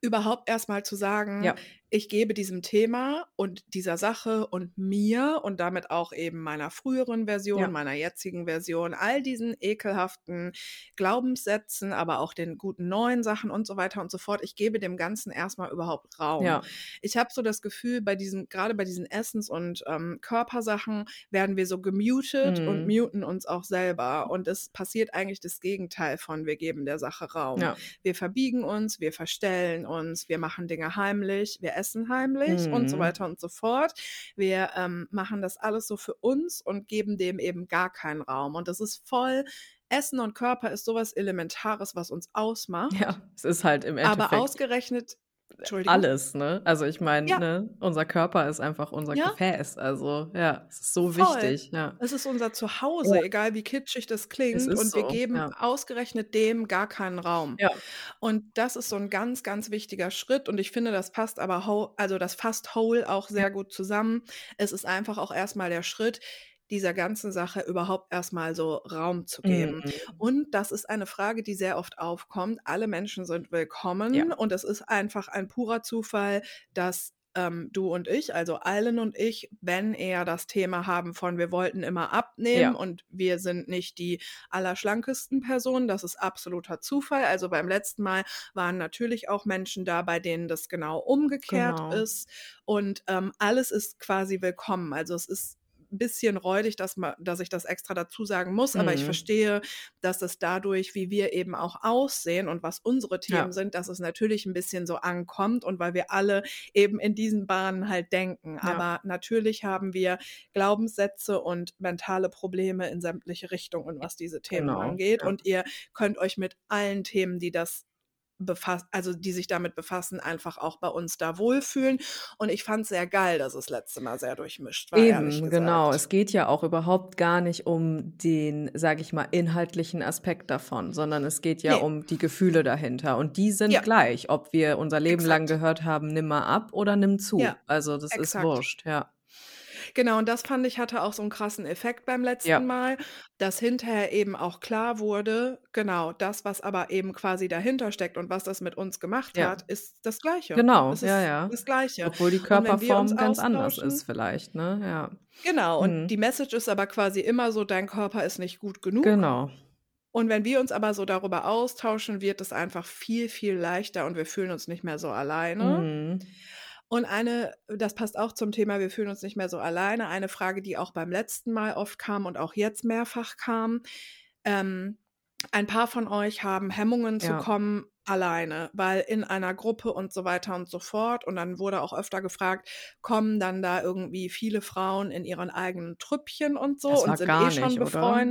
überhaupt erst mal zu sagen: Ja. „Ich gebe diesem Thema und dieser Sache und mir und damit auch eben meiner früheren Version, Ja. meiner jetzigen Version, all diesen ekelhaften Glaubenssätzen, aber auch den guten neuen Sachen und so weiter und so fort ich gebe dem Ganzen erst mal überhaupt Raum.“ Ja. Ich habe so das Gefühl, bei diesen grade bei diesen Essens und, ähm, Körpersachen werden wir so gemutet und Mhm. muten uns auch selber. Und es passiert eigentlich das Gegenteil von wir geben der Sache Raum. Ja. Wir verbiegen uns, wir verstellen uns, wir machen Dinge heimlich, wir essen heimlich und so Mhm. weiter und so fort. Wir, ähm, machen das alles so für uns und geben dem eben gar keinen Raum. Und das ist voll Essen und Körper ist so was Elementares, was uns ausmacht. Ja, es ist halt im Aber Endeffekt ausgerechnet Entschuldigung? Alles, ne? Also, ich meine, Ja. ne, unser Körper ist einfach unser Ja. Gefäß. Also, ja, es ist so Voll. wichtig, ja. Es ist unser Zuhause, Ja. egal wie kitschig das klingt. Und wir so, geben ja. ausgerechnet dem gar keinen Raum. Und das ist so 'n ganz, ganz wichtiger Schritt. Und ich finde, das passt aber also, das fasst Whole auch sehr gut zusammen. Es ist einfach auch erst mal der Schritt, dieser ganzen Sache überhaupt erst mal so Raum zu geben. Mhm. Und das ist eine Frage, die sehr oft aufkommt. Alle Menschen sind Ja. willkommen und es ist einfach ein purer Zufall, dass, ähm, du und ich, also Aylin und ich, wenn eher das Thema haben von wir wollten immer abnehmen Ja. und wir sind nicht die allerschlankesten Personen. Das ist absoluter Zufall. Also, beim letzten Mal waren natürlich auch Menschen da, bei denen das genau umgekehrt Genau. ist. Und, ähm, alles ist quasi willkommen. Also, es ist 'n bisschen räudig, dass ma dass ich das extra dazu sagen muss, aber ich Mhm. verstehe, dass es dadurch, wie wir eben auch aussehen und was unsere Themen Ja. sind, dass es natürlich 'n bisschen so ankommt und weil wir alle eben in diesen Bahnen halt denken. Ja. Aber natürlich haben wir Glaubenssätze und mentale Probleme in sämtliche Richtungen, was diese Themen Genau, angeht. ja. Und ihr könnt euch mit allen Themen, die das befasst also, die sich damit befassen, einfach auch bei uns da wohlfühlen. Und ich fand's sehr geil, dass es letzte Mal sehr durchmischt war, Eben, genau. Es geht ja auch überhaupt gar nicht um den, sage ich mal, inhaltlichen Aspekt davon, sondern es geht ja Ne. um die Gefühle dahinter. Und die sind Ja. gleich, ob wir unser Leben lang Exakt. gehört haben: „Nimm mal ab“ oder „Nimm zu“. Ja, Also, das ist exakt. wurscht, ja. Genau, und das fand ich, hatte auch so 'n krassen Effekt beim letzten Ja. Mal, dass hinterher eben auch klar wurde, genau, das, was aber eben quasi dahinter steckt und was das mit uns gemacht Ja. hat, ist das Gleiche. Genau, Es ja, ist ja. das Gleiche. Obwohl die Und wenn wir uns Körperform ganz anders austauschen ist vielleicht, ne? Ja. Genau, und Mhm. die Message ist aber quasi immer so: „Dein Körper ist nicht gut genug.“ Genau. Und wenn wir uns aber so darüber austauschen, wird es einfach viel, viel leichter und wir fühlen uns nicht mehr so alleine. Mhm. Und eine das passt auch zum Thema, wir fühlen uns nicht mehr so alleine. Eine Frage, die auch beim letzten Mal oft kam und auch jetzt mehrfach kam, ähm, ein paar von euch haben Hemmungen zu Ja. kommen alleine, weil in einer Gruppe und so weiter und so fort. Und dann wurde auch öfter gefragt: „Kommen dann da irgendwie viele Frauen in ihren eigenen Trüppchen und so und sind eh schon nicht, oder?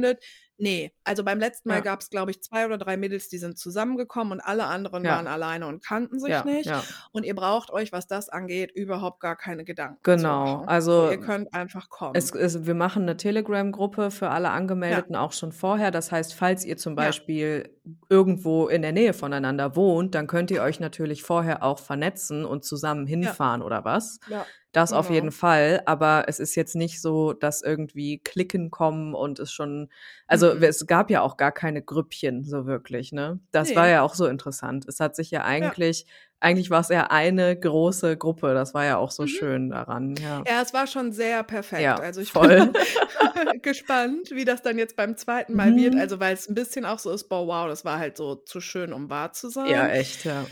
Befreundet?“ Ne, also, beim letzten Mal Ja. gab's, glaube ich, 2 oder 3 Mädels, die sind zusammengekommen und alle anderen Ja. waren alleine und kannten sich Ja, nicht. Und ihr braucht euch, was das angeht, überhaupt gar keine Gedanken Genau. Also, ihr könnt einfach es kommen. ist wir machen 'ne Telegram-Gruppe für alle. Angemeldeten auch schon vorher. Das heißt, falls ihr zum. Beispiel irgendwo in der Nähe voneinander wohnt, dann könnt ihr euch natürlich vorher auch vernetzen und zusammen hinfahren oder was. Ja, Das auf jeden genau. Fall, aber es ist jetzt nicht so, dass irgendwie Cliquen kommen und es schon also, Mhm. es gab ja auch gar keine Grüppchen so wirklich, ne? Das war Ne. ja auch so interessant. Es hat sich ja Ja. eigentlich eigentlich war's eher eine große Gruppe. Das war ja auch so Mhm. schön daran, ja. Ja, es war schon sehr perfekt. Ja, Also, ich voll. bin gespannt, wie das dann jetzt beim 2. Mal wird. Mhm. Also, weil's 'n bisschen auch so ist: „Boah, wow, das war halt so zu schön, um wahr zu Ja, sein.“ echt, ja.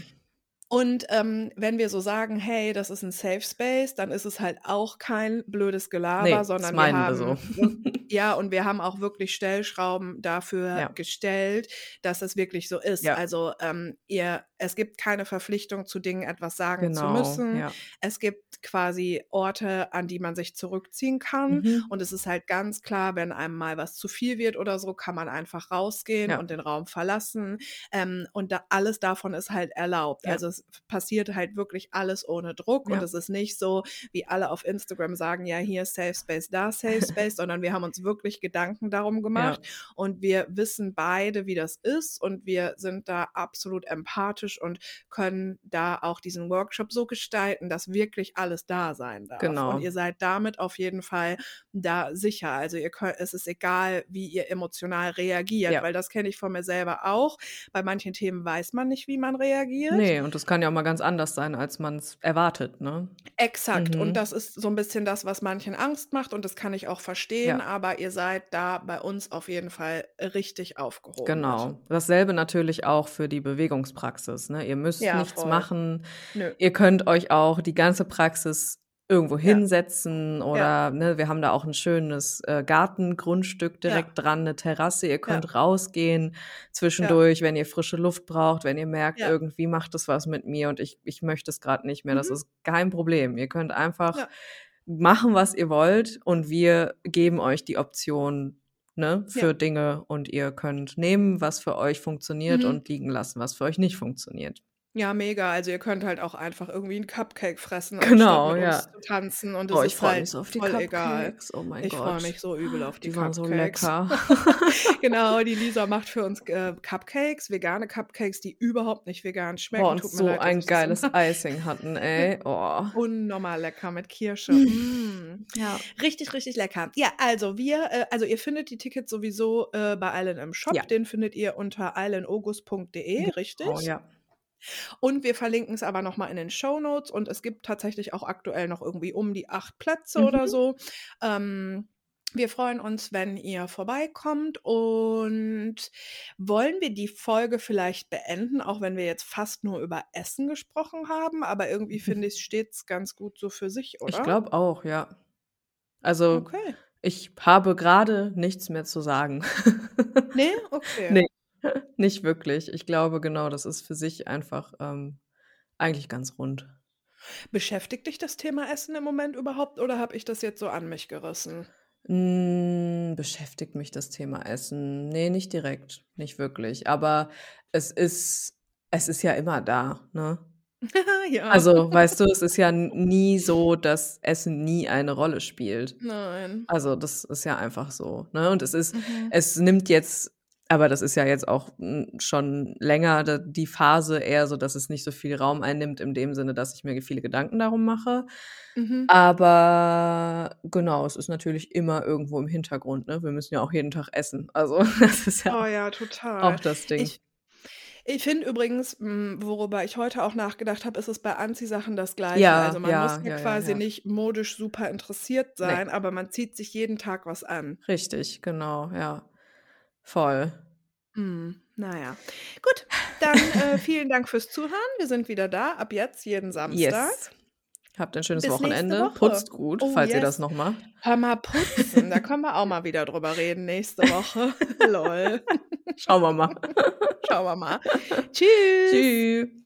Und, ähm, wenn wir so sagen: „Hey, das ist 'n Safe Space“, dann ist es halt auch kein blödes Gelaber, Ne, das sondern wir meinen wir so. haben wir ja, und wir haben auch wirklich Stellschrauben dafür Ja. gestellt, dass es wirklich so ist. Ja. Also, ähm, ihr es gibt keine Verpflichtung, zu Dingen etwas sagen zu Genau, müssen. ja. Es gibt quasi Orte, an die man sich zurückziehen kann. Mhm. Und es ist halt ganz klar, wenn einem mal was zu viel wird oder so, kann man einfach rausgehen Ja. und den Raum verlassen. Ähm, und da alles davon ist halt erlaubt. Ja. Also, es passiert halt wirklich alles ohne Druck und es ist nicht so, wie alle auf Instagram sagen: „Ja, hier Safe Space, da Safe Space“, sondern wir haben uns wirklich Gedanken darum gemacht und wir wissen beide, wie das ist und wir sind da absolut empathisch und können da auch diesen Workshop so gestalten, dass wirklich alles da sein darf. Genau. Und ihr seid damit auf jeden Fall da sicher. Also, ihr könnt es ist egal, wie ihr emotional reagiert, Ja. weil das kenne ich von mir selber auch. Bei manchen Themen weiß man nicht, wie man reagiert. Ne, und das kann ja auch mal ganz anders sein, als man's erwartet, ne? Exakt. Und Mhm. das ist so 'n bisschen das, was manchen Angst macht und das kann ich auch verstehen, Ja. aber ihr seid da bei uns auf jeden Fall richtig aufgehoben. Genau. Dasselbe natürlich auch für die Bewegungspraxis, ne? Ihr müsst Ja, nichts voll. machen. Nö. Ihr könnt euch auch die ganze Praxis irgendwo Ja. hinsetzen Ja. oder, ne, wir haben da auch 'n schönes, äh, Gartengrundstück Ja. direkt dran, 'ne Terrasse. Ihr Ja. könnt rausgehen Ja. zwischendurch, wenn ihr frische Luft braucht, wenn ihr merkt, Ja. irgendwie macht es was mit mir und ich ich möchte es grad nicht mehr. Das Mhm. ist kein Problem. Ihr könnt einfach Ja. machen, was ihr wollt und wir geben euch die Option, ne, Ja. für Dinge und ihr könnt nehmen, was für euch funktioniert Mhm. und liegen lassen, was für euch nicht funktioniert. Ja, mega. Also, ihr könnt halt auch einfach irgendwie 'n Cupcake fressen, Genau, anstatt mit ja. uns zu tanzen und es Oh, ich ist freue halt mich so auf die voll egal. Cupcakes. Oh mein Ich freue Gott. mich so übel auf die Die waren so Cupcakes. lecker. Genau, die Lisa macht für uns, äh, Cupcakes, vegane Cupcakes, die überhaupt nicht vegan schmecken. Boah, und Tut mir so leid, dass ein ich das geiles Icing hatten, ey. Oh. Unnormal lecker mit Kirsche. Mm. Ja. Richtig, richtig lecker. Ja, also wir äh, also ihr findet die Tickets sowieso, äh, bei Island im Shop. Ja. Den findet ihr unter islandaugust.de, richtig? Genau, ja. Und wir verlinken's aber noch mal in den Shownotes und es gibt tatsächlich auch aktuell noch irgendwie um die 8 Plätze oder Mhm. so. Ähm, wir freuen uns, wenn ihr vorbeikommt und wollen wir die Folge vielleicht beenden, auch wenn wir jetzt fast nur über Essen gesprochen haben, aber irgendwie finde ich, steht's ganz gut so für sich, Ich oder? glaube auch, ja. Also, Okay. ich habe grade nichts mehr zu sagen. Ne? Okay. Ne, nicht wirklich. Ich glaube, genau, das ist für sich einfach, ähm, eigentlich ganz rund. Beschäftigt dich das Thema Essen im Moment überhaupt oder habe ich das jetzt so an mich gerissen? Hm, beschäftigt mich das Thema Essen? Ne, nicht direkt, nicht wirklich. Aber es ist es ist ja immer da, ne? Ja. Also, weißt du, es ist ja nie so, dass Essen nie eine Rolle spielt. Nein. Also, das ist ja einfach so, ne? Und es ist Mhm. es nimmt jetzt aber das ist ja jetzt auch, hm, schon länger die Phase eher so, dass es nicht so viel Raum einnimmt in dem Sinne, dass ich mir viele Gedanken darum mache. Mhm. Aber genau, es ist natürlich immer irgendwo im Hintergrund, ne? Wir müssen ja auch jeden Tag essen. Also, das ist ja Oh ja, total. auch das Ding. Ich ich finde übrigens, hm, worüber ich heute auch nachgedacht habe, ist es bei Anziehsachen das Gleiche. Ja, Also, man ja, muss ja ja, quasi nicht modisch super interessiert sein, aber man zieht sich jeden Tag was an. Richtig, genau, ja. Voll. Mhm. Na ja. Gut, dann, äh, vielen Dank fürs Zuhören. Wir sind wieder da, ab jetzt jeden Samstag. Yes. Habt ein schönes Bis Wochenende. Woche. Putzt gut, Oh, falls ihr das yes. noch macht. Hör mal, putzen, da können wir auch mal wieder drüber reden nächste Woche. Lol. Schauen wir mal. Schauen wir mal. Tschüss. Tschü